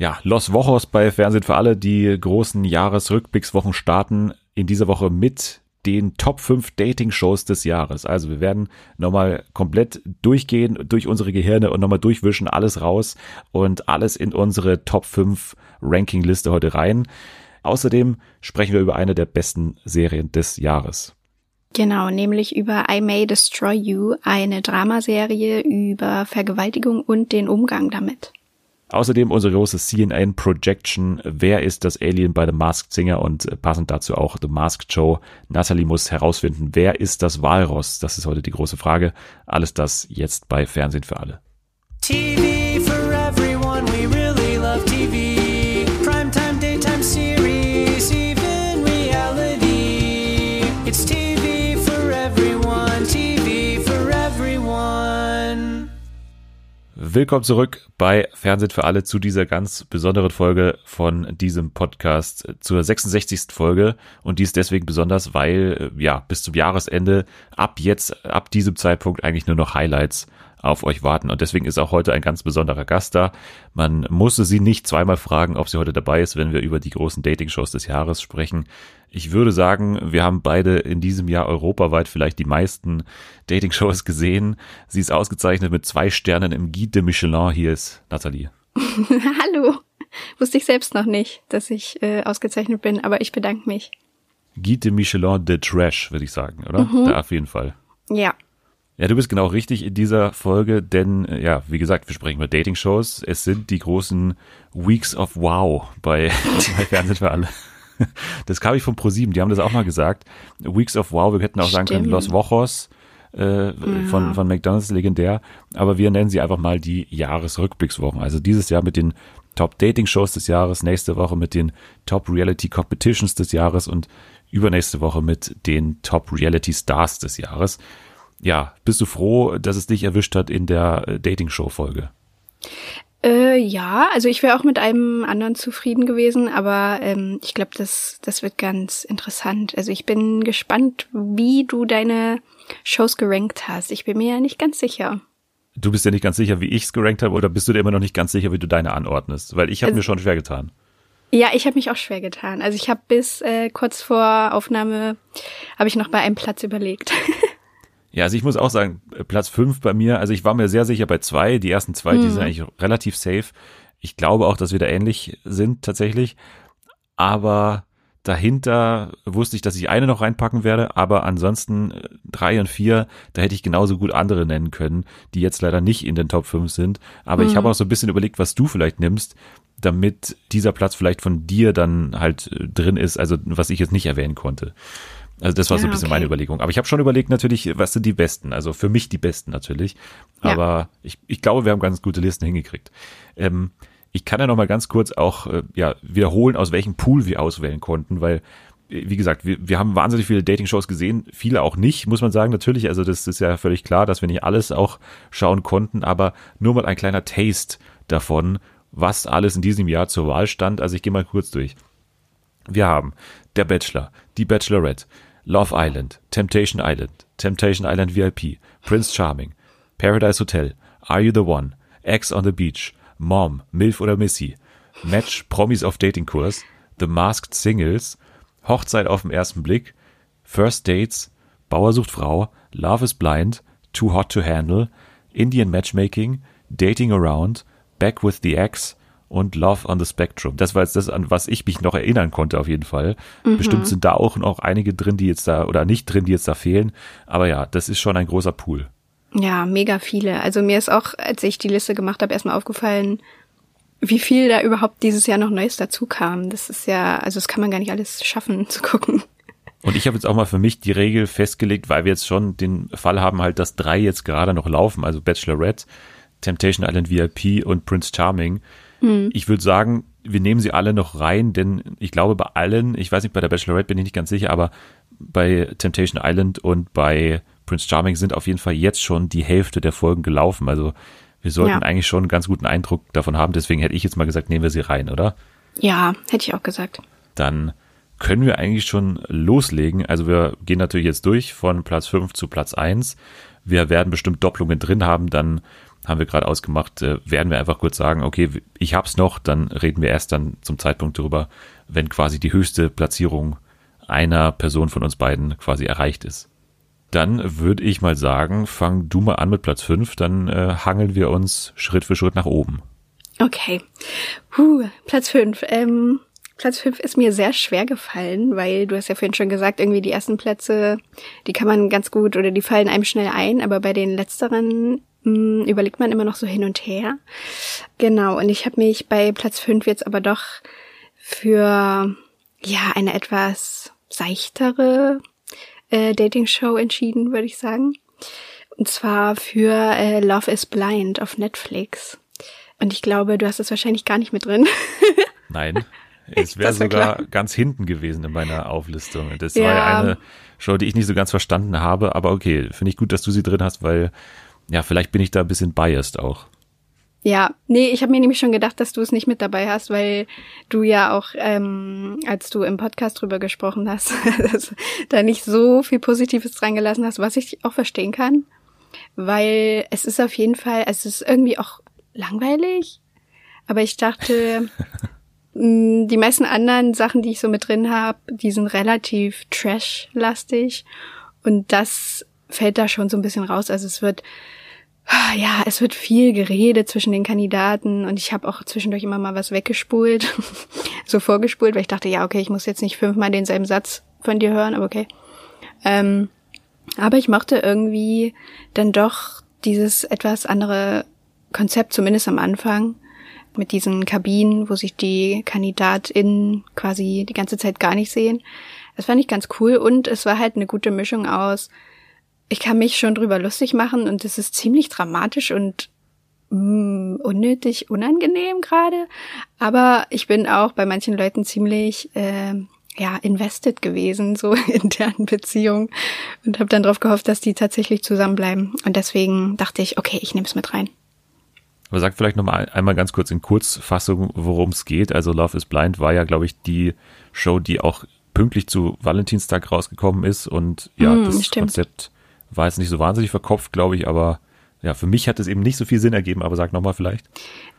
Ja, Los Wochos bei Fernsehen für alle. Die großen Jahresrückblickswochen starten in dieser Woche mit den Top 5 Dating-Shows des Jahres. Also wir werden nochmal komplett durchgehen durch unsere Gehirne und nochmal durchwischen, alles raus und alles in unsere Top 5 Ranking-Liste heute rein. Außerdem sprechen wir über eine der besten Serien des Jahres. Genau, nämlich über I May Destroy You, eine Dramaserie über Vergewaltigung und den Umgang damit. Außerdem unsere große CNN Projection. Wer ist das Alien bei The Masked Singer? Und äh, passend dazu auch The Masked Show. Natalie muss herausfinden, wer ist das Walross? Das ist heute die große Frage. Alles das jetzt bei Fernsehen für alle. TV Willkommen zurück bei Fernsehen für alle zu dieser ganz besonderen Folge von diesem Podcast, zur 66. Folge. Und die ist deswegen besonders, weil, äh, ja, bis zum Jahresende ab jetzt, ab diesem Zeitpunkt eigentlich nur noch Highlights auf euch warten. Und deswegen ist auch heute ein ganz besonderer Gast da. Man musste sie nicht zweimal fragen, ob sie heute dabei ist, wenn wir über die großen Dating-Shows des Jahres sprechen. Ich würde sagen, wir haben beide in diesem Jahr europaweit vielleicht die meisten Dating-Shows gesehen. Sie ist ausgezeichnet mit zwei Sternen im Guide de Michelin. Hier ist Nathalie. Hallo. Wusste ich selbst noch nicht, dass ich äh, ausgezeichnet bin, aber ich bedanke mich. Guide de Michelin de Trash, würde ich sagen, oder? Mhm. Da auf jeden Fall. Ja, ja, du bist genau richtig in dieser Folge, denn äh, ja, wie gesagt, wir sprechen über Dating-Shows. Es sind die großen Weeks of Wow bei, bei Fernsehen für alle. Das kam ich von ProSieben, die haben das auch mal gesagt. Weeks of Wow, wir hätten auch sagen können Los Wochos äh, ja. von, von McDonalds legendär, aber wir nennen sie einfach mal die Jahresrückblickswochen. Also dieses Jahr mit den Top Dating Shows des Jahres, nächste Woche mit den Top Reality Competitions des Jahres und übernächste Woche mit den Top Reality Stars des Jahres ja, bist du froh, dass es dich erwischt hat in der äh, Dating-Show-Folge? Äh, ja, also ich wäre auch mit einem anderen zufrieden gewesen, aber ähm, ich glaube, das, das wird ganz interessant. Also ich bin gespannt, wie du deine Shows gerankt hast. Ich bin mir ja nicht ganz sicher. Du bist ja nicht ganz sicher, wie ich es gerankt habe, oder bist du dir immer noch nicht ganz sicher, wie du deine anordnest? Weil ich habe also, mir schon schwer getan. Ja, ich habe mich auch schwer getan. Also ich habe bis äh, kurz vor Aufnahme, habe ich noch bei einem Platz überlegt. Ja, also ich muss auch sagen, Platz fünf bei mir, also ich war mir sehr sicher bei zwei, die ersten zwei, hm. die sind eigentlich relativ safe. Ich glaube auch, dass wir da ähnlich sind tatsächlich. Aber dahinter wusste ich, dass ich eine noch reinpacken werde, aber ansonsten äh, drei und vier, da hätte ich genauso gut andere nennen können, die jetzt leider nicht in den Top 5 sind. Aber mhm. ich habe auch so ein bisschen überlegt, was du vielleicht nimmst, damit dieser Platz vielleicht von dir dann halt äh, drin ist, also was ich jetzt nicht erwähnen konnte. Also das war ja, so ein bisschen okay. meine Überlegung. Aber ich habe schon überlegt natürlich, was sind die Besten? Also für mich die Besten natürlich. Aber ja. ich, ich glaube, wir haben ganz gute Listen hingekriegt. Ähm, ich kann ja noch mal ganz kurz auch äh, ja, wiederholen, aus welchem Pool wir auswählen konnten, weil äh, wie gesagt, wir, wir haben wahnsinnig viele Dating-Shows gesehen, viele auch nicht, muss man sagen, natürlich. Also das ist ja völlig klar, dass wir nicht alles auch schauen konnten, aber nur mal ein kleiner Taste davon, was alles in diesem Jahr zur Wahl stand. Also ich gehe mal kurz durch. Wir haben Der Bachelor, Die Bachelorette, Love Island, Temptation Island, Temptation Island VIP, Prince Charming, Paradise Hotel, Are You the One, Ex on the Beach, Mom, Milf oder Missy, Match, Promis auf Datingkurs, The Masked Singles, Hochzeit auf den ersten Blick, First Dates, Bauer sucht Frau, Love is Blind, Too Hot to Handle, Indian Matchmaking, Dating Around, Back with the Ex, und Love on the Spectrum. Das war jetzt das, an was ich mich noch erinnern konnte, auf jeden Fall. Mhm. Bestimmt sind da auch noch einige drin, die jetzt da, oder nicht drin, die jetzt da fehlen. Aber ja, das ist schon ein großer Pool. Ja, mega viele. Also mir ist auch, als ich die Liste gemacht habe, erstmal aufgefallen, wie viel da überhaupt dieses Jahr noch Neues dazu kam. Das ist ja, also das kann man gar nicht alles schaffen zu gucken. Und ich habe jetzt auch mal für mich die Regel festgelegt, weil wir jetzt schon den Fall haben halt, dass drei jetzt gerade noch laufen, also Bachelorette, Temptation Island VIP und Prince Charming. Hm. Ich würde sagen, wir nehmen sie alle noch rein, denn ich glaube bei allen, ich weiß nicht, bei der Bachelorette bin ich nicht ganz sicher, aber bei Temptation Island und bei Prince Charming sind auf jeden Fall jetzt schon die Hälfte der Folgen gelaufen. Also wir sollten ja. eigentlich schon einen ganz guten Eindruck davon haben. Deswegen hätte ich jetzt mal gesagt, nehmen wir sie rein, oder? Ja, hätte ich auch gesagt. Dann können wir eigentlich schon loslegen. Also wir gehen natürlich jetzt durch von Platz 5 zu Platz 1. Wir werden bestimmt Doppelungen drin haben. Dann haben wir gerade ausgemacht, äh, werden wir einfach kurz sagen, okay, ich hab's noch, dann reden wir erst dann zum Zeitpunkt darüber, wenn quasi die höchste Platzierung einer Person von uns beiden quasi erreicht ist. Dann würde ich mal sagen, fang du mal an mit Platz 5, dann äh, hangeln wir uns Schritt für Schritt nach oben. Okay. Huh, Platz 5. Ähm, Platz 5 ist mir sehr schwer gefallen, weil du hast ja vorhin schon gesagt, irgendwie die ersten Plätze, die kann man ganz gut oder die fallen einem schnell ein, aber bei den letzteren mh, hm, überlegt man immer noch so hin und her. Genau, und ich habe mich bei Platz 5 jetzt aber doch für ja eine etwas seichtere äh, Dating-Show entschieden, würde ich sagen. Und zwar für äh, Love is Blind auf Netflix. Und ich glaube, du hast es wahrscheinlich gar nicht mit drin. Nein. Es wäre sogar klar. ganz hinten gewesen in meiner Auflistung. Das ja. war ja eine Show, die ich nicht so ganz verstanden habe, aber okay, finde ich gut, dass du sie drin hast, weil ja, vielleicht bin ich da ein bisschen biased auch. Ja, nee, ich habe mir nämlich schon gedacht, dass du es nicht mit dabei hast, weil du ja auch, ähm, als du im Podcast drüber gesprochen hast, da nicht so viel Positives dran gelassen hast, was ich auch verstehen kann. Weil es ist auf jeden Fall, es ist irgendwie auch langweilig. Aber ich dachte, die meisten anderen Sachen, die ich so mit drin habe, die sind relativ trash-lastig. Und das fällt da schon so ein bisschen raus. Also es wird ja, es wird viel geredet zwischen den Kandidaten und ich habe auch zwischendurch immer mal was weggespult, so vorgespult, weil ich dachte, ja, okay, ich muss jetzt nicht fünfmal denselben Satz von dir hören, aber okay. Ähm, aber ich mochte irgendwie dann doch dieses etwas andere Konzept, zumindest am Anfang, mit diesen Kabinen, wo sich die KandidatInnen quasi die ganze Zeit gar nicht sehen. Das fand ich ganz cool und es war halt eine gute Mischung aus ich kann mich schon drüber lustig machen und es ist ziemlich dramatisch und mm, unnötig unangenehm gerade. Aber ich bin auch bei manchen Leuten ziemlich äh, ja invested gewesen so in deren Beziehung und habe dann darauf gehofft, dass die tatsächlich zusammenbleiben. Und deswegen dachte ich, okay, ich nehme es mit rein. Aber sag vielleicht noch mal einmal ganz kurz in Kurzfassung, worum es geht. Also Love is Blind war ja, glaube ich, die Show, die auch pünktlich zu Valentinstag rausgekommen ist und ja, mm, das stimmt. Konzept war jetzt nicht so wahnsinnig verkopft, glaube ich, aber ja, für mich hat es eben nicht so viel Sinn ergeben, aber sag nochmal vielleicht.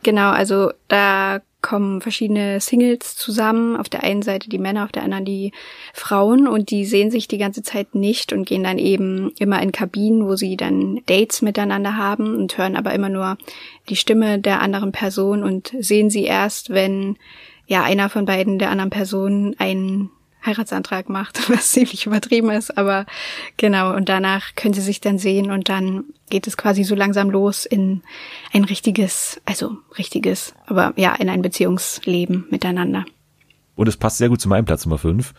Genau, also da kommen verschiedene Singles zusammen. Auf der einen Seite die Männer, auf der anderen die Frauen und die sehen sich die ganze Zeit nicht und gehen dann eben immer in Kabinen, wo sie dann Dates miteinander haben und hören aber immer nur die Stimme der anderen Person und sehen sie erst, wenn ja einer von beiden der anderen Person einen Heiratsantrag macht, was ziemlich übertrieben ist, aber genau, und danach können sie sich dann sehen und dann geht es quasi so langsam los in ein richtiges, also richtiges, aber ja, in ein Beziehungsleben miteinander. Und es passt sehr gut zu meinem Platz Nummer 5.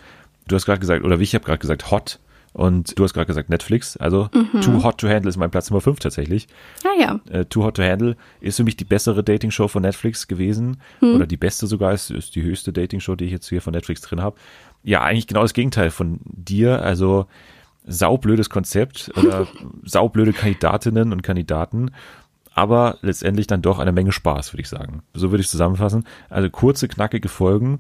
Du hast gerade gesagt, oder wie ich habe gerade gesagt, hot. Und du hast gerade gesagt Netflix. Also mhm. Too Hot to Handle ist mein Platz Nummer 5 tatsächlich. Ah ja. Äh, Too Hot to Handle ist für mich die bessere Dating-Show von Netflix gewesen. Mhm. Oder die beste sogar, ist, ist die höchste Dating-Show, die ich jetzt hier von Netflix drin habe ja eigentlich genau das Gegenteil von dir. Also saublödes Konzept oder saublöde Kandidatinnen und Kandidaten, aber letztendlich dann doch eine Menge Spaß, würde ich sagen. So würde ich zusammenfassen. Also kurze, knackige Folgen,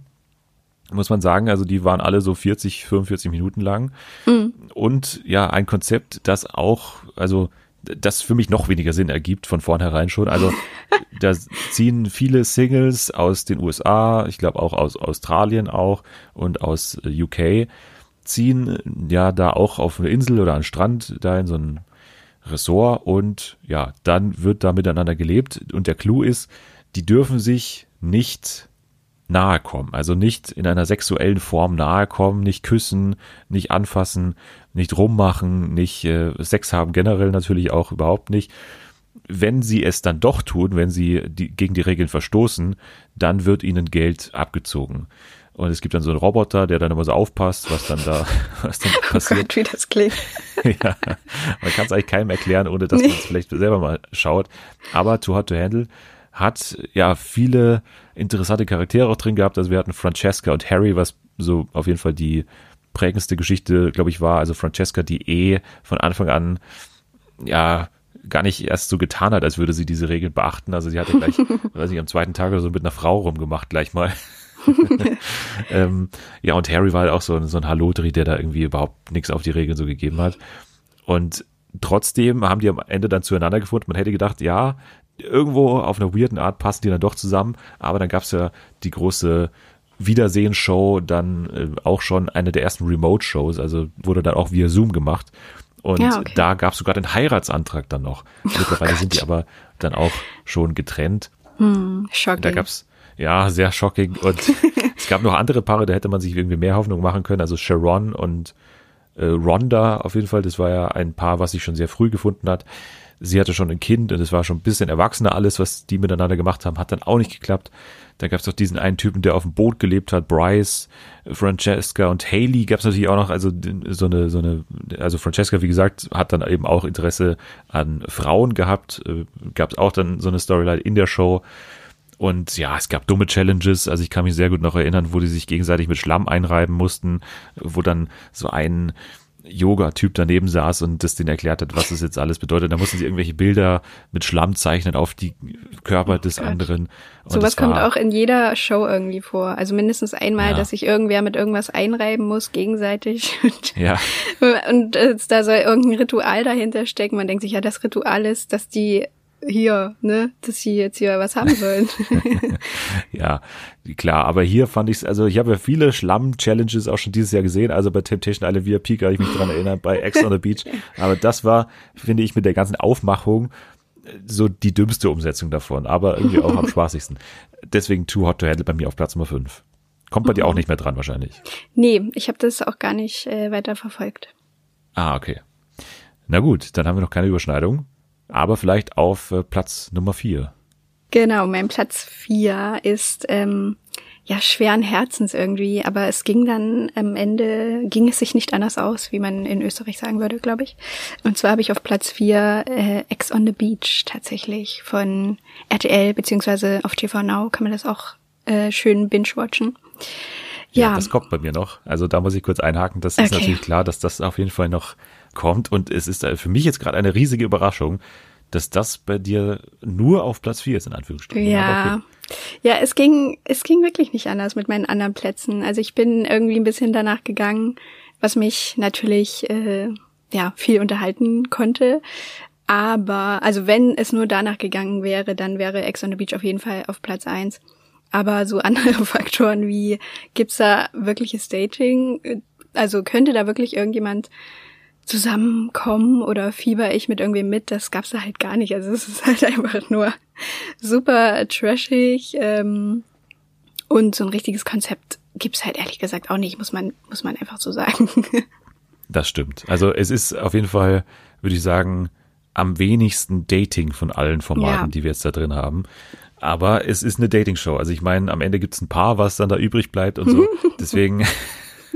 muss man sagen. Also die waren alle so 40, 45 Minuten lang. Mhm. Und ja, ein Konzept, das auch, also das für mich noch weniger Sinn ergibt von vornherein schon. Also da ziehen viele Singles aus den USA, ich glaube auch aus Australien auch und aus UK, ziehen ja da auch auf eine Insel oder einen Strand, da in so ein Ressort und ja, dann wird da miteinander gelebt und der Clou ist, die dürfen sich nicht nahe kommen. Also nicht in einer sexuellen Form nahe kommen, nicht küssen, nicht anfassen, nicht rummachen, nicht äh, Sex haben, generell natürlich auch überhaupt nicht. Wenn sie es dann doch tun, wenn sie die, gegen die Regeln verstoßen, dann wird ihnen Geld abgezogen. Und es gibt dann so einen Roboter, der dann immer so aufpasst, was dann da, was dann passiert. Oh Gott, wie das klingt. ja, man kann es eigentlich keinem erklären, ohne dass nee. man es vielleicht selber mal schaut. Aber Too Hot to Handle hat ja viele interessante Charaktere auch drin gehabt. Also wir hatten Francesca und Harry, was so auf jeden Fall die prägendste Geschichte, glaube ich, war. Also Francesca, die eh von Anfang an ja gar nicht erst so getan hat, als würde sie diese Regeln beachten. Also sie hatte gleich, weiß ich, am zweiten Tag oder so mit einer Frau rumgemacht, gleich mal. ähm, ja, und Harry war halt auch so, so ein Hallotri, der da irgendwie überhaupt nichts auf die Regeln so gegeben hat. Und trotzdem haben die am Ende dann zueinander gefunden. Man hätte gedacht, ja, irgendwo auf einer weirden Art passen die dann doch zusammen, aber dann gab's ja die große Wiedersehen-Show, dann äh, auch schon eine der ersten Remote-Shows, also wurde dann auch via Zoom gemacht. Und Ja, okay. da gab's sogar den Heiratsantrag dann noch. Mittlerweile sind die aber dann auch schon getrennt. Shocking. Da gab's ja sehr shocking und es gab noch andere Paare, da hätte man sich irgendwie mehr Hoffnung machen können. Also Sharon und äh, Rhonda auf jeden Fall. Das war ja ein Paar, was sich schon sehr früh gefunden hat. Sie hatte schon ein Kind und es war schon ein bisschen erwachsener alles, was die miteinander gemacht haben, hat dann auch nicht geklappt. Dann gab's doch diesen einen Typen, der auf dem Boot gelebt hat, Bryce, Francesca und Haley gab's natürlich auch noch, also so eine, so eine, also Francesca, wie gesagt, hat dann eben auch Interesse an Frauen gehabt, äh, gab's auch dann so eine Storyline in der Show. Und ja, es gab dumme Challenges. Also ich kann mich sehr gut noch erinnern, wo die sich gegenseitig mit Schlamm einreiben mussten, wo dann so ein Yoga-Typ daneben saß und das denen erklärt hat, was das jetzt alles bedeutet. Da mussten sie irgendwelche Bilder mit Schlamm zeichnen auf die Körper des Gott. anderen. Und Sowas kommt auch in jeder Show irgendwie vor. Also mindestens einmal, Ja. dass sich irgendwer mit irgendwas einreiben muss, gegenseitig. Und, Ja, und äh, da soll irgendein Ritual dahinter stecken. Man denkt sich, ja, das Ritual ist, dass die hier, ne, dass sie jetzt hier was haben sollen. ja, klar. Aber hier fand ich es, also ich habe ja viele Schlamm-Challenges auch schon dieses Jahr gesehen. Also bei Temptation Island VIP kann ich mich dran erinnern, bei Ex on the Beach. Aber das war, finde ich, mit der ganzen Aufmachung äh, so die dümmste Umsetzung davon, aber irgendwie auch am spaßigsten. Deswegen Too Hot to Handle bei mir auf Platz Nummer 5. Kommt bei dir auch nicht mehr dran wahrscheinlich. nee, ich habe das auch gar nicht äh, weiter verfolgt. Ah, okay. Na gut, dann haben wir noch keine Überschneidung. Aber vielleicht auf äh, Platz Nummer 4. Genau, mein Platz vier ist ähm, ja schweren Herzens irgendwie, aber es ging dann am Ende ging es sich nicht anders aus, wie man in Österreich sagen würde, glaube ich. Und zwar habe ich auf Platz vier äh, Ex on the Beach tatsächlich von RTL beziehungsweise auf TV Now kann man das auch äh, schön binge-watchen. Ja, Das kommt bei mir noch. Also da muss ich kurz einhaken. Das ist Okay. natürlich klar, dass das auf jeden Fall noch kommt. Und es ist äh, für mich jetzt gerade eine riesige Überraschung, dass das bei dir nur auf Platz 4 ist, in Anführungsstrichen. Ja. okay. Ja, es ging, es ging wirklich nicht anders mit meinen anderen Plätzen. Also ich bin irgendwie ein bisschen danach gegangen, was mich natürlich äh, ja viel unterhalten konnte. Aber, also wenn es nur danach gegangen wäre, dann wäre Ex on the Beach auf jeden Fall auf Platz eins. Aber so andere Faktoren wie, gibt's da wirkliches Dating? Also könnte da wirklich irgendjemand zusammenkommen oder fieber ich mit irgendwem mit, das gab's da halt gar nicht. Also es ist halt einfach nur super trashig ähm, und so ein richtiges Konzept gibt's halt ehrlich gesagt auch nicht, muss man muss man einfach so sagen. Das stimmt. Also es ist auf jeden Fall, würde ich sagen, am wenigsten Dating von allen Formaten, Ja. die wir jetzt da drin haben. Aber es ist eine Dating-Show. Also ich meine, am Ende gibt's ein Paar, was dann da übrig bleibt und so. Deswegen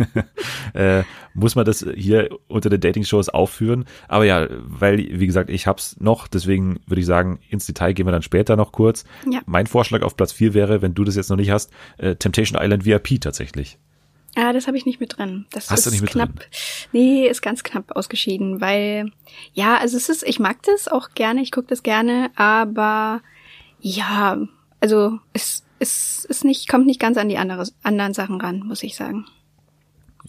äh, muss man das hier unter den Dating-Shows aufführen. Aber ja, weil, wie gesagt, ich hab's noch, deswegen würde ich sagen, ins Detail gehen wir dann später noch kurz. Ja. Mein Vorschlag auf Platz 4 wäre, wenn du das jetzt noch nicht hast, äh, Temptation Island VIP tatsächlich. Ah, das habe ich nicht mit drin. Das Hast ist du nicht mit knapp. drin? Nee, ist ganz knapp ausgeschieden, weil ja, also es ist, ich mag das auch gerne, ich gucke das gerne, aber ja, also es es ist nicht, kommt nicht ganz an die andere, anderen Sachen ran, muss ich sagen.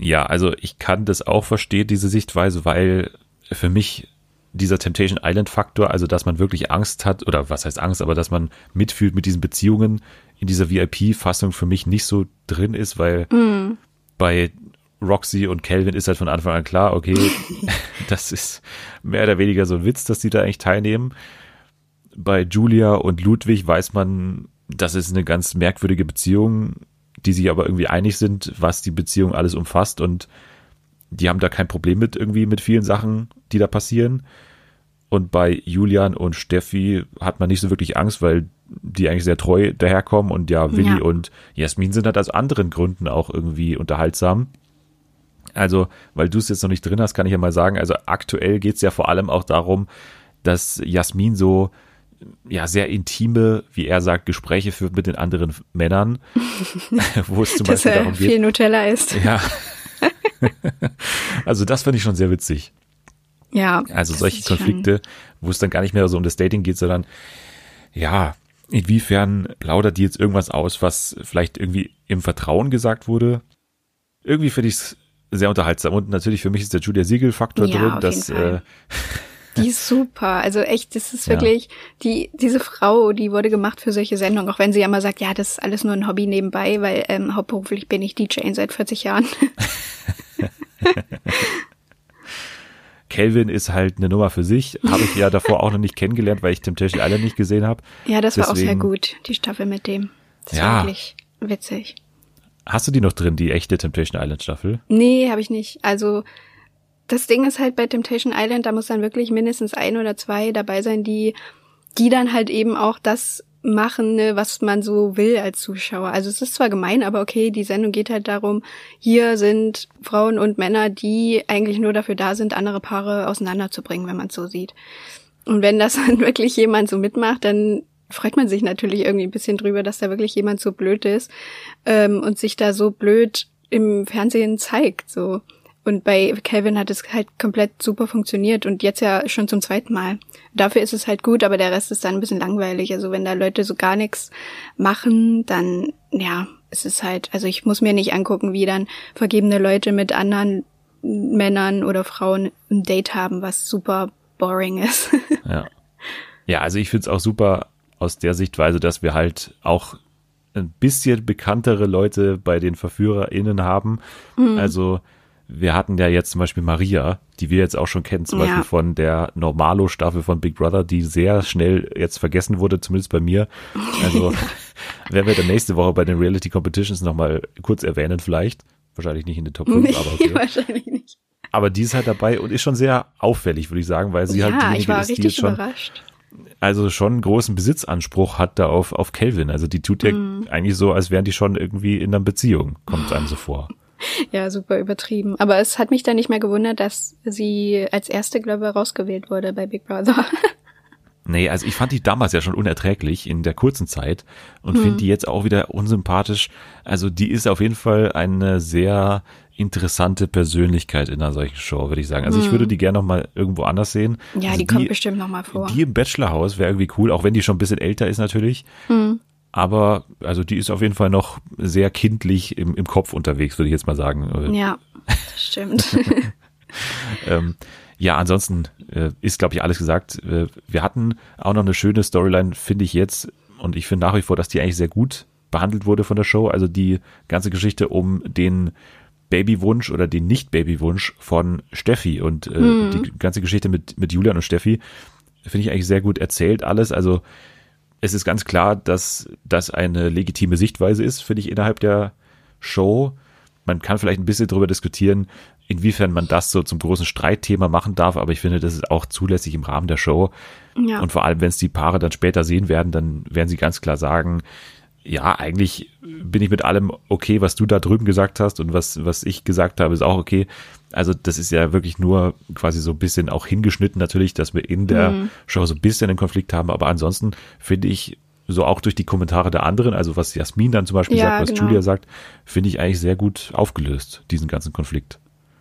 Ja, also ich kann das auch verstehen, diese Sichtweise, weil für mich dieser Temptation Island Faktor, also dass man wirklich Angst hat, oder was heißt Angst, aber dass man mitfühlt mit diesen Beziehungen in dieser VIP-Fassung für mich nicht so drin ist, weil bei Roxy und Calvin ist halt von Anfang an klar, okay, das ist mehr oder weniger so ein Witz, dass die da eigentlich teilnehmen. Bei Julia und Ludwig weiß man, das ist eine ganz merkwürdige Beziehung, die sich aber irgendwie einig sind, was die Beziehung alles umfasst und die haben da kein Problem mit irgendwie mit vielen Sachen, die da passieren. Und bei Julian und Steffi hat man nicht so wirklich Angst, weil die eigentlich sehr treu daherkommen und ja, Willi Ja. und Jasmin sind halt aus anderen Gründen auch irgendwie unterhaltsam. Also, weil du es jetzt noch nicht drin hast, kann ich ja mal sagen, also aktuell geht's ja vor allem auch darum, dass Jasmin so ja sehr intime, wie er sagt, Gespräche führt mit den anderen Männern, wo es zum Dass Beispiel er darum geht. viel Nutella isst. Ja. also das finde ich schon sehr witzig. Ja. Also solche ist Konflikte, wo es dann gar nicht mehr so um das Dating geht, sondern ja, inwiefern plaudert die jetzt irgendwas aus, was vielleicht irgendwie im Vertrauen gesagt wurde? Irgendwie finde ich es sehr unterhaltsam. Und natürlich für mich ist der Julia Siegel-Faktor Ja, drin, dass äh, Die ist super. Also echt, das ist wirklich, ja. die, diese Frau, die wurde gemacht für solche Sendungen, auch wenn sie ja immer sagt, ja, das ist alles nur ein Hobby nebenbei, weil ähm, hauptberuflich bin ich DJ seit 40 Jahren. Kelvin ist halt eine Nummer für sich. Habe ich ja davor auch noch nicht kennengelernt, weil ich Temptation Island nicht gesehen habe. Ja, das Deswegen, war auch sehr gut, die Staffel mit dem. Das ja. war wirklich witzig. Hast du die noch drin, die echte Temptation Island Staffel? Nee, habe ich nicht. Also das Ding ist halt bei Temptation Island, da muss dann wirklich mindestens ein oder zwei dabei sein, die, die dann halt eben auch das machen, ne, was man so will als Zuschauer. Also es ist zwar gemein, aber okay, die Sendung geht halt darum, hier sind Frauen und Männer, die eigentlich nur dafür da sind, andere Paare auseinanderzubringen, wenn man es so sieht. Und wenn das dann wirklich jemand so mitmacht, dann freut man sich natürlich irgendwie ein bisschen drüber, dass da wirklich jemand so blöd ist ähm, und sich da so blöd im Fernsehen zeigt. So. Und bei Calvin hat es halt komplett super funktioniert und jetzt ja schon zum zweiten Mal. Dafür ist es halt gut, aber der Rest ist dann ein bisschen langweilig. Also wenn da Leute so gar nichts machen, dann ja, es ist halt, also ich muss mir nicht angucken, wie dann vergebene Leute mit anderen Männern oder Frauen ein Date haben, was super boring ist. ja. Ja, also ich find's auch super aus der Sichtweise, dass wir halt auch ein bisschen bekanntere Leute bei den VerführerInnen haben. Mhm. Also wir hatten ja jetzt zum Beispiel Maria, die wir jetzt auch schon kennen, zum ja. Beispiel von der Normalo-Staffel von Big Brother, die sehr schnell jetzt vergessen wurde, zumindest bei mir. Also werden wir dann nächste Woche bei den Reality Competitions nochmal kurz erwähnen vielleicht. Wahrscheinlich nicht in den Top 5, nee, aber okay. Wahrscheinlich nicht. Aber die ist halt dabei und ist schon sehr auffällig, würde ich sagen, weil sie halt ja, halt diejenige ist, die jetzt schon überrascht. also schon einen großen Besitzanspruch hat da auf, auf Kelvin. Also die tut ja mm. eigentlich so, als wären die schon irgendwie in einer Beziehung, kommt einem so vor. Ja, super übertrieben. Aber es hat mich dann nicht mehr gewundert, dass sie als erste, glaube ich, rausgewählt wurde bei Big Brother. Nee, also ich fand die damals ja schon unerträglich in der kurzen Zeit und hm. finde die jetzt auch wieder unsympathisch. Also die ist auf jeden Fall eine sehr interessante Persönlichkeit in einer solchen Show, würde ich sagen. Also hm. ich würde die gerne noch mal irgendwo anders sehen. Ja, also die, die kommt bestimmt noch mal vor. Die im Bachelorhaus wäre irgendwie cool, auch wenn die schon ein bisschen älter ist natürlich. Hm. Aber also die ist auf jeden Fall noch sehr kindlich im, im Kopf unterwegs, würde ich jetzt mal sagen. Ja, das stimmt. ähm, ja, ansonsten äh, ist, glaube ich, alles gesagt. Äh, wir hatten auch noch eine schöne Storyline, finde ich jetzt. Und ich finde nach wie vor, dass die eigentlich sehr gut behandelt wurde von der Show. Also die ganze Geschichte um den Babywunsch oder den Nicht-Babywunsch von Steffi und äh, mhm. die ganze Geschichte mit, mit Julian und Steffi finde ich eigentlich sehr gut erzählt alles. Also es ist ganz klar, dass das eine legitime Sichtweise ist, finde ich, innerhalb der Show. Man kann vielleicht ein bisschen darüber diskutieren, inwiefern man das so zum großen Streitthema machen darf, aber ich finde, das ist auch zulässig im Rahmen der Show. Ja. Und vor allem, wenn es die Paare dann später sehen werden, dann werden sie ganz klar sagen, ja, eigentlich bin ich mit allem okay, was du da drüben gesagt hast und was, was ich gesagt habe, ist auch okay. Also das ist ja wirklich nur quasi so ein bisschen auch hingeschnitten natürlich, dass wir in der mhm. Show so ein bisschen einen Konflikt haben. Aber ansonsten finde ich so auch durch die Kommentare der anderen, also was Jasmin dann zum Beispiel ja, sagt, was genau. Julia sagt, finde ich eigentlich sehr gut aufgelöst, diesen ganzen Konflikt.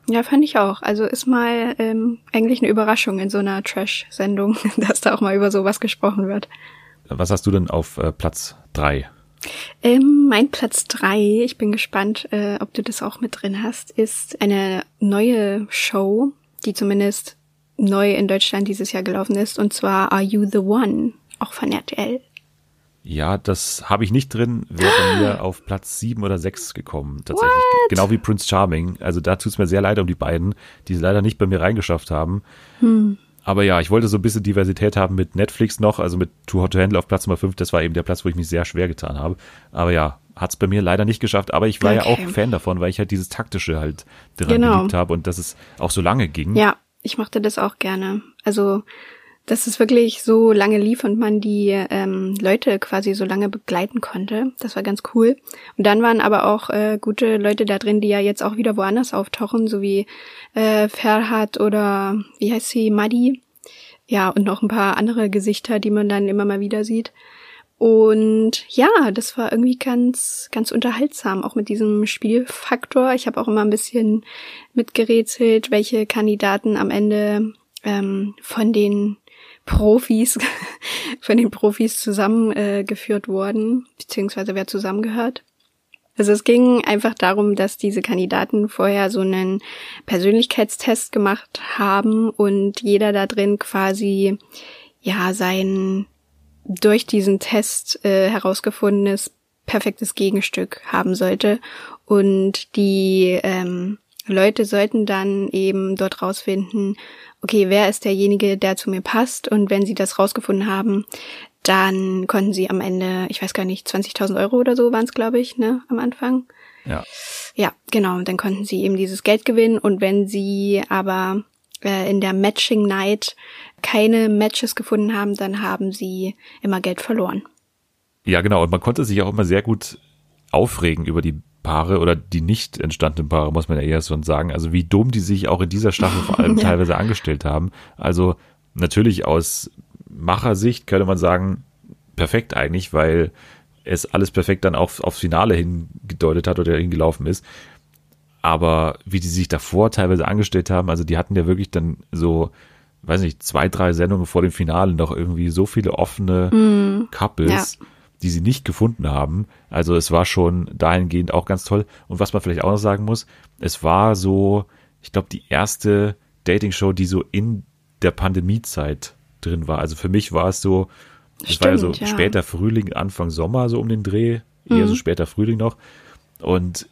Ja, fand ich auch. Also ist mal ähm, eigentlich eine Überraschung in so einer Trash-Sendung, dass da auch mal über sowas gesprochen wird. Was hast du denn auf äh, Platz drei? Ähm, mein Platz drei, ich bin gespannt, äh, ob du das auch mit drin hast, ist eine neue Show, die zumindest neu in Deutschland dieses Jahr gelaufen ist, und zwar Are You the One, auch von RTL. Ja, das habe ich nicht drin, wäre bei mir auf Platz sieben oder sechs gekommen, tatsächlich. What? Genau wie Prince Charming. Also da tut es mir sehr leid um die beiden, die es leider nicht bei mir reingeschafft haben. Hm. Aber ja, ich wollte so ein bisschen Diversität haben mit Netflix noch, also mit Too Hot to Handle auf Platz Nummer 5. Das war eben der Platz, wo ich mich sehr schwer getan habe. Aber ja, hat es bei mir leider nicht geschafft. Aber ich war okay. ja auch Fan davon, weil ich halt dieses Taktische halt daran genau. geliebt habe und dass es auch so lange ging. Ja, ich mochte das auch gerne. Also, dass es wirklich so lange lief und man die ähm, Leute quasi so lange begleiten konnte. Das war ganz cool. Und dann waren aber auch äh, gute Leute da drin, die ja jetzt auch wieder woanders auftauchen, so wie äh, Ferhat oder wie heißt sie, Madi. Ja, und noch ein paar andere Gesichter, die man dann immer mal wieder sieht. Und ja, das war irgendwie ganz, ganz unterhaltsam, auch mit diesem Spielfaktor. Ich habe auch immer ein bisschen mitgerätselt, welche Kandidaten am Ende ähm, von den Profis, von den Profis zusammengeführt äh, wurden, beziehungsweise wer zusammengehört. Also es ging einfach darum, dass diese Kandidaten vorher so einen Persönlichkeitstest gemacht haben und jeder da drin quasi ja sein durch diesen Test äh, herausgefundenes perfektes Gegenstück haben sollte und die ähm, Leute sollten dann eben dort rausfinden, okay, wer ist derjenige, der zu mir passt und wenn sie das rausgefunden haben, dann konnten sie am Ende, ich weiß gar nicht, 20.000 Euro oder so waren es, glaube ich, ne, am Anfang. Ja. Ja, genau. Und dann konnten sie eben dieses Geld gewinnen. Und wenn sie aber äh, in der Matching Night keine Matches gefunden haben, dann haben sie immer Geld verloren. Ja, genau. Und man konnte sich auch immer sehr gut aufregen über die Paare oder die nicht entstandenen Paare, muss man ja eher schon sagen. Also wie dumm die sich auch in dieser Staffel vor allem ja. teilweise angestellt haben. Also natürlich aus Machersicht könnte man sagen, perfekt eigentlich, weil es alles perfekt dann auch aufs Finale hingedeutet hat oder hingelaufen ist. Aber wie die sich davor teilweise angestellt haben, also die hatten ja wirklich dann so, weiß nicht, zwei, drei Sendungen vor dem Finale noch irgendwie so viele offene mm, Couples, ja. Die sie nicht gefunden haben. Also es war schon dahingehend auch ganz toll. Und was man vielleicht auch noch sagen muss, es war so, ich glaube, die erste Dating-Show, die so in der Pandemiezeit drin war. Also für mich war es so, es war ja so ja. später Frühling, Anfang Sommer, so um den Dreh, eher mhm. so später Frühling noch. Und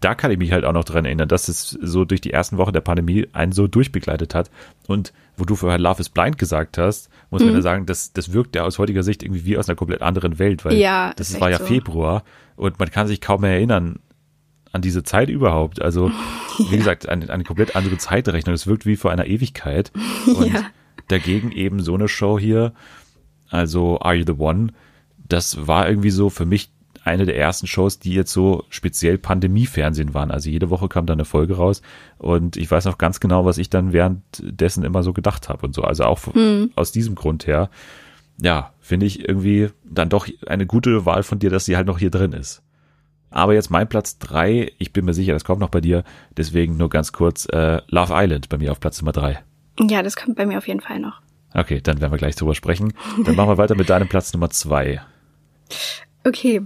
da kann ich mich halt auch noch dran erinnern, dass es so durch die ersten Wochen der Pandemie einen so durchbegleitet hat. Und wo du vorher Love is Blind gesagt hast, muss mhm. man ja sagen, das, das wirkt ja aus heutiger Sicht irgendwie wie aus einer komplett anderen Welt, weil ja, das war ja so. Februar und man kann sich kaum mehr erinnern an diese Zeit überhaupt. Also, wie gesagt, eine, eine komplett andere Zeitrechnung. Es wirkt wie vor einer Ewigkeit. Und ja. dagegen eben so eine Show hier, also Are You the One, das war irgendwie so für mich eine der ersten Shows, die jetzt so speziell Pandemie-Fernsehen waren. Also jede Woche kam da eine Folge raus und ich weiß noch ganz genau, was ich dann währenddessen immer so gedacht habe und so. Also auch hm. aus diesem Grund her, ja, finde ich irgendwie dann doch eine gute Wahl von dir, dass sie halt noch hier drin ist. Aber jetzt mein Platz drei, ich bin mir sicher, das kommt noch bei dir, deswegen nur ganz kurz, äh, Love Island bei mir auf Platz Nummer drei. Ja, das kommt bei mir auf jeden Fall noch. Okay, dann werden wir gleich drüber sprechen. Dann machen wir weiter mit deinem Platz Nummer zwei. Okay,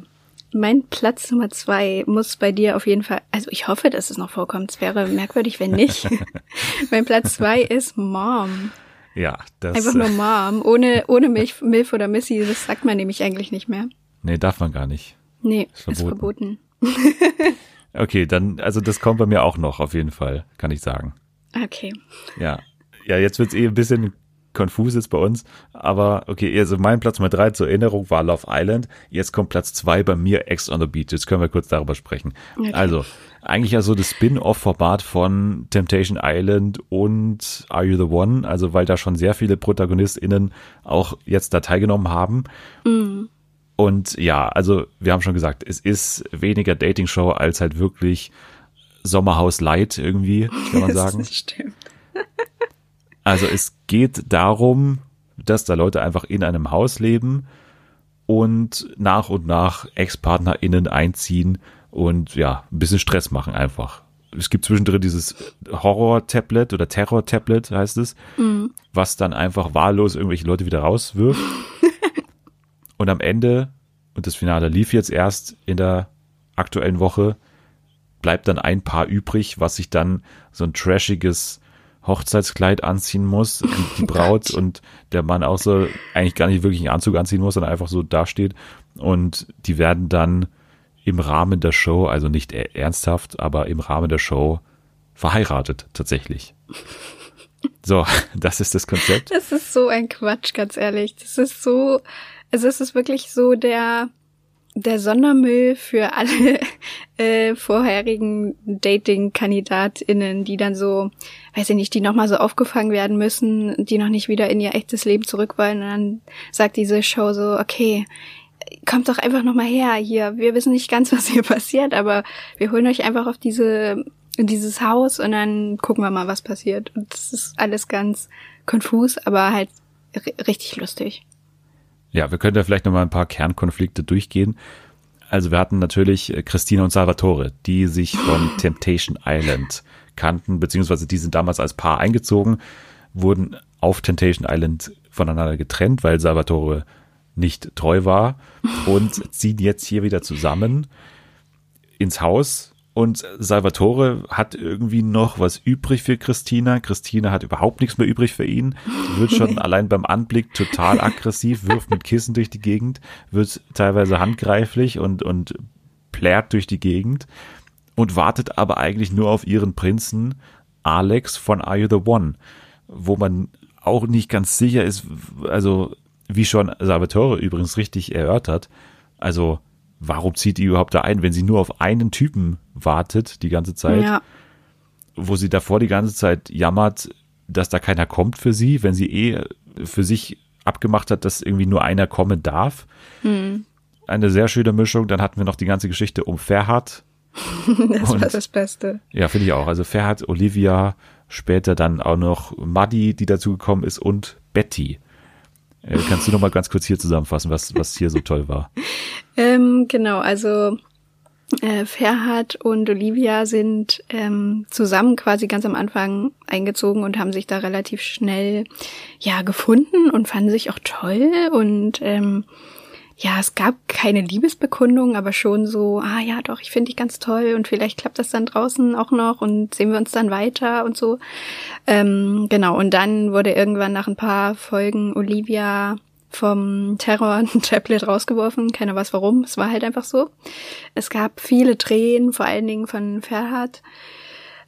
mein Platz Nummer zwei muss bei dir auf jeden Fall, also ich hoffe, dass es noch vorkommt. Es wäre merkwürdig, wenn nicht. mein Platz zwei ist Mom. Ja, das. Einfach nur Mom. Ohne, ohne Milch, Milf oder Missy, das sagt man nämlich eigentlich nicht mehr. Nee, darf man gar nicht. Nee, ist verboten. Ist verboten. okay, dann, also das kommt bei mir auch noch, auf jeden Fall, kann ich sagen. Okay. Ja. Ja, jetzt wird's eh ein bisschen konfus jetzt bei uns. Aber okay, also mein Platz Nummer drei zur Erinnerung war Love Island. Jetzt kommt Platz zwei bei mir, Ex on the Beach. Jetzt können wir kurz darüber sprechen. Okay. Also, eigentlich ja so das Spin-off-Format von Temptation Island und Are You the One? Also, weil da schon sehr viele ProtagonistInnen auch jetzt da teilgenommen haben. Mhm. Und ja, also wir haben schon gesagt, es ist weniger Dating-Show als halt wirklich Sommerhaus Light irgendwie, kann man sagen. Das stimmt. Also es geht darum, dass da Leute einfach in einem Haus leben und nach und nach Ex-PartnerInnen einziehen und ja, ein bisschen Stress machen einfach. Es gibt zwischendrin dieses Horror-Tablet oder Terror-Tablet heißt es, mhm. was dann einfach wahllos irgendwelche Leute wieder rauswirft. und am Ende, und das Finale lief jetzt erst in der aktuellen Woche, bleibt dann ein Paar übrig, was sich dann so ein trashiges Hochzeitskleid anziehen muss, die Braut und der Mann auch so eigentlich gar nicht wirklich einen Anzug anziehen muss, sondern einfach so dasteht. Und die werden dann im Rahmen der Show, also nicht e- ernsthaft, aber im Rahmen der Show verheiratet tatsächlich. So, das ist das Konzept. Das ist so ein Quatsch, ganz ehrlich. Das ist so, also es ist wirklich so der, der Sondermüll für alle äh, vorherigen Dating-KandidatInnen, die dann so, weiß ich nicht, die nochmal so aufgefangen werden müssen, die noch nicht wieder in ihr echtes Leben zurück wollen. Und dann sagt diese Show so, okay, kommt doch einfach nochmal her hier. Wir wissen nicht ganz, was hier passiert, aber wir holen euch einfach auf diese, in dieses Haus und dann gucken wir mal, was passiert. Und das ist alles ganz konfus, aber halt richtig lustig. Ja, wir können da vielleicht nochmal ein paar Kernkonflikte durchgehen. Also wir hatten natürlich äh, Christina und Salvatore, die sich von Temptation Island kannten, beziehungsweise die sind damals als Paar eingezogen, wurden auf Temptation Island voneinander getrennt, weil Salvatore nicht treu war und ziehen jetzt hier wieder zusammen. ins Haus und Salvatore hat irgendwie noch was übrig für Christina. Christina hat überhaupt nichts mehr übrig für ihn. Wird schon allein beim Anblick total aggressiv, wirft mit Kissen durch die Gegend, wird teilweise handgreiflich und, und plärt durch die Gegend und wartet aber eigentlich nur auf ihren Prinzen Alex von Are You the One, wo man auch nicht ganz sicher ist, also wie schon Salvatore übrigens richtig erörtert, also warum zieht die überhaupt da ein, wenn sie nur auf einen Typen wartet die ganze Zeit? Ja. Wo sie davor die ganze Zeit jammert, dass da keiner kommt für sie, wenn sie eh für sich abgemacht hat, dass irgendwie nur einer kommen darf. Hm. Eine sehr schöne Mischung. Dann hatten wir noch die ganze Geschichte um Ferhat. das Und, war das Beste. Ja, finde ich auch. Also Ferhat, Olivia, später dann auch noch Maddie, die dazugekommen ist und Betty. Äh, kannst du noch mal ganz kurz hier zusammenfassen, was, was hier so toll war? Ähm, genau, also äh, Ferhat und Olivia sind ähm, zusammen quasi ganz am Anfang eingezogen und haben sich da relativ schnell ja gefunden und fanden sich auch toll und ähm, ja, es gab keine Liebesbekundung, aber schon so, ah ja, doch, ich finde dich ganz toll und vielleicht klappt das dann draußen auch noch und sehen wir uns dann weiter und so. Ähm, genau, und dann wurde irgendwann nach ein paar Folgen Olivia vom Terror-Tablet rausgeworfen. Keiner weiß warum. Es war halt einfach so. Es gab viele Tränen, vor allen Dingen von Ferhat,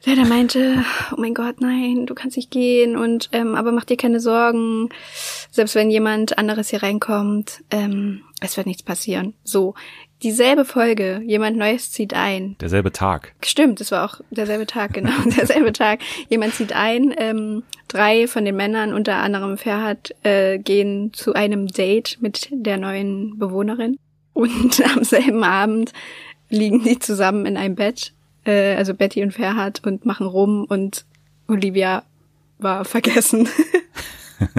der da meinte, oh mein Gott, nein, du kannst nicht gehen und ähm, aber mach dir keine Sorgen. Selbst wenn jemand anderes hier reinkommt, ähm, es wird nichts passieren. So, dieselbe Folge, jemand Neues zieht ein. Derselbe Tag. Stimmt, es war auch derselbe Tag, genau, derselbe Tag. Jemand zieht ein, ähm, drei von den Männern, unter anderem Ferhat, äh, gehen zu einem Date mit der neuen Bewohnerin. Und am selben Abend liegen die zusammen in einem Bett, äh, also Betty und Ferhat, und machen rum und Olivia war vergessen.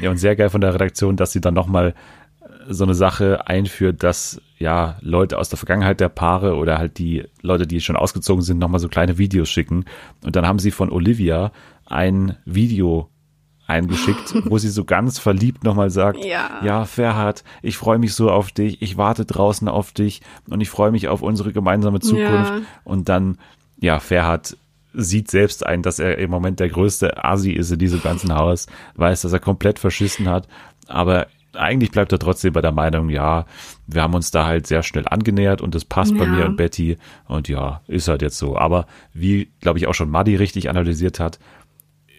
ja, und sehr geil von der Redaktion, dass sie dann nochmal so eine Sache einführt, dass ja Leute aus der Vergangenheit der Paare oder halt die Leute, die schon ausgezogen sind, nochmal so kleine Videos schicken. Und dann haben sie von Olivia ein Video eingeschickt, wo sie so ganz verliebt nochmal sagt, ja, ja Ferhat, ich freue mich so auf dich, ich warte draußen auf dich und ich freue mich auf unsere gemeinsame Zukunft. Ja. Und dann, ja, Ferhat sieht selbst ein, dass er im Moment der größte Asi ist in diesem ganzen Haus, weiß, dass er komplett verschissen hat, aber eigentlich bleibt er trotzdem bei der Meinung, ja, wir haben uns da halt sehr schnell angenähert und es passt ja. bei mir und Betty und ja, ist halt jetzt so. Aber wie, glaube ich, auch schon Muddy richtig analysiert hat,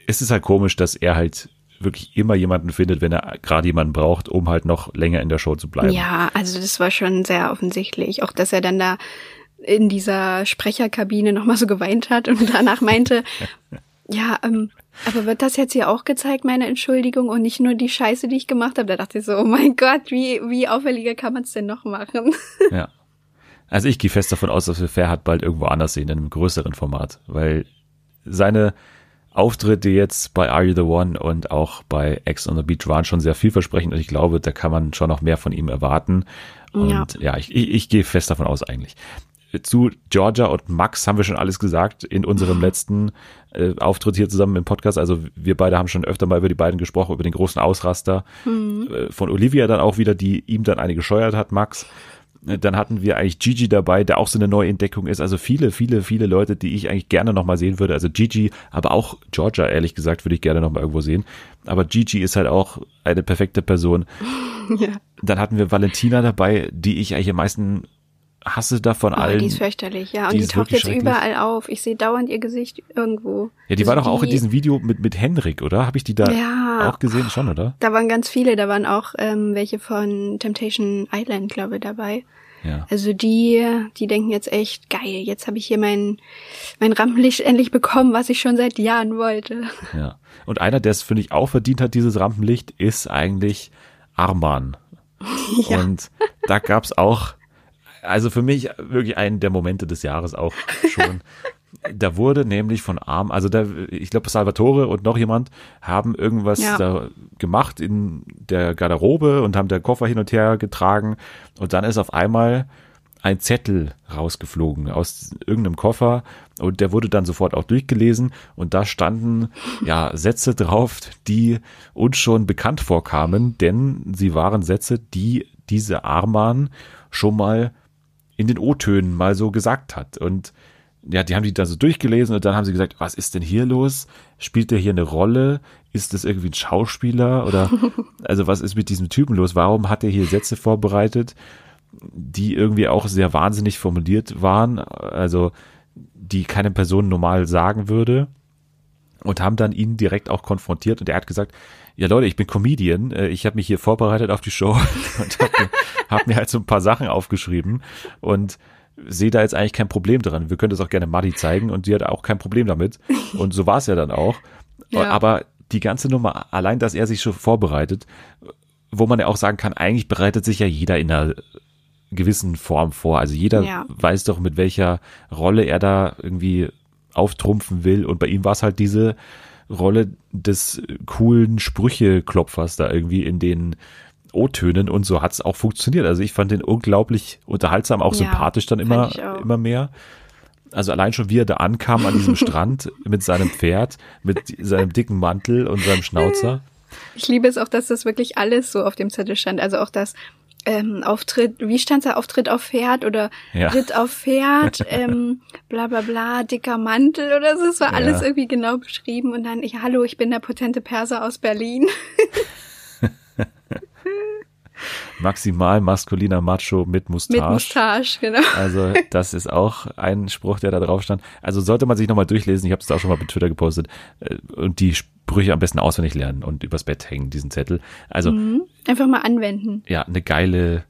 ist es halt komisch, dass er halt wirklich immer jemanden findet, wenn er gerade jemanden braucht, um halt noch länger in der Show zu bleiben. Ja, also das war schon sehr offensichtlich. Auch, dass er dann da in dieser Sprecherkabine nochmal so geweint hat und danach meinte, ja, ähm, aber wird das jetzt hier auch gezeigt, meine Entschuldigung, und nicht nur die Scheiße, die ich gemacht habe? Da dachte ich so, oh mein Gott, wie, wie auffälliger kann man es denn noch machen? Ja. Also ich gehe fest davon aus, dass wir Ferhat bald irgendwo anders sehen, in einem größeren Format, weil seine Auftritte jetzt bei Are You the One und auch bei X on the Beach waren schon sehr vielversprechend und ich glaube, da kann man schon noch mehr von ihm erwarten. Und ja, ja ich, ich, ich gehe fest davon aus eigentlich zu Georgia und Max haben wir schon alles gesagt in unserem letzten äh, Auftritt hier zusammen im Podcast. Also wir beide haben schon öfter mal über die beiden gesprochen, über den großen Ausraster mhm. äh, von Olivia dann auch wieder, die ihm dann eine gescheuert hat, Max. Äh, dann hatten wir eigentlich Gigi dabei, der auch so eine neue Entdeckung ist. Also viele, viele, viele Leute, die ich eigentlich gerne nochmal sehen würde. Also Gigi, aber auch Georgia, ehrlich gesagt, würde ich gerne nochmal irgendwo sehen. Aber Gigi ist halt auch eine perfekte Person. Ja. Dann hatten wir Valentina dabei, die ich eigentlich am meisten hasse davon oh, allen. Die ist fürchterlich, ja. Und die, die taucht jetzt überall auf. Ich sehe dauernd ihr Gesicht irgendwo. Ja, die also war doch die, auch in diesem Video mit, mit Henrik, oder? Habe ich die da ja, auch gesehen schon, oder? Da waren ganz viele. Da waren auch ähm, welche von Temptation Island, glaube ich, dabei. Ja. Also die, die denken jetzt echt, geil, jetzt habe ich hier mein, mein Rampenlicht endlich bekommen, was ich schon seit Jahren wollte. Ja. Und einer, der es, finde ich, auch verdient hat, dieses Rampenlicht, ist eigentlich Arman. Ja. Und da gab's auch also für mich wirklich einen der Momente des Jahres auch schon. da wurde nämlich von Arm, also da, ich glaube Salvatore und noch jemand haben irgendwas ja. da gemacht in der Garderobe und haben der Koffer hin und her getragen und dann ist auf einmal ein Zettel rausgeflogen aus irgendeinem Koffer und der wurde dann sofort auch durchgelesen und da standen ja Sätze drauf, die uns schon bekannt vorkamen, denn sie waren Sätze, die diese Arman schon mal in den O-Tönen mal so gesagt hat. Und ja, die haben die da so durchgelesen und dann haben sie gesagt, was ist denn hier los? Spielt der hier eine Rolle? Ist das irgendwie ein Schauspieler? Oder also was ist mit diesem Typen los? Warum hat er hier Sätze vorbereitet, die irgendwie auch sehr wahnsinnig formuliert waren? Also die keine Person normal sagen würde und haben dann ihn direkt auch konfrontiert und er hat gesagt, ja Leute, ich bin Comedian, äh, ich habe mich hier vorbereitet auf die Show und habe mir, hab mir halt so ein paar Sachen aufgeschrieben und sehe da jetzt eigentlich kein Problem dran. Wir können das auch gerne Muddy zeigen und die hat auch kein Problem damit. Und so war es ja dann auch. Ja. Aber die ganze Nummer, allein, dass er sich schon vorbereitet, wo man ja auch sagen kann, eigentlich bereitet sich ja jeder in einer gewissen Form vor. Also jeder ja. weiß doch, mit welcher Rolle er da irgendwie auftrumpfen will. Und bei ihm war es halt diese Rolle des coolen Sprücheklopfers da irgendwie in den O-Tönen und so hat es auch funktioniert. Also ich fand den unglaublich unterhaltsam, auch ja, sympathisch dann immer, immer mehr. Also allein schon, wie er da ankam an diesem Strand mit seinem Pferd, mit seinem dicken Mantel und seinem Schnauzer. Ich liebe es auch, dass das wirklich alles so auf dem Zettel stand. Also auch das ähm, Auftritt, wie stand da Auftritt auf Pferd oder ja. Ritt auf Pferd, ähm, bla bla bla, dicker Mantel oder so. Es war ja. alles irgendwie genau beschrieben und dann, ich, hallo, ich bin der potente Perser aus Berlin. Maximal maskuliner Macho mit Mustache. Mit Mustache, genau. Also das ist auch ein Spruch, der da drauf stand. Also sollte man sich nochmal durchlesen, ich habe es auch schon mal bei Twitter gepostet, äh, und die Sprüche am besten auswendig lernen und übers Bett hängen, diesen Zettel. Also mhm. einfach mal anwenden. Ja, eine geile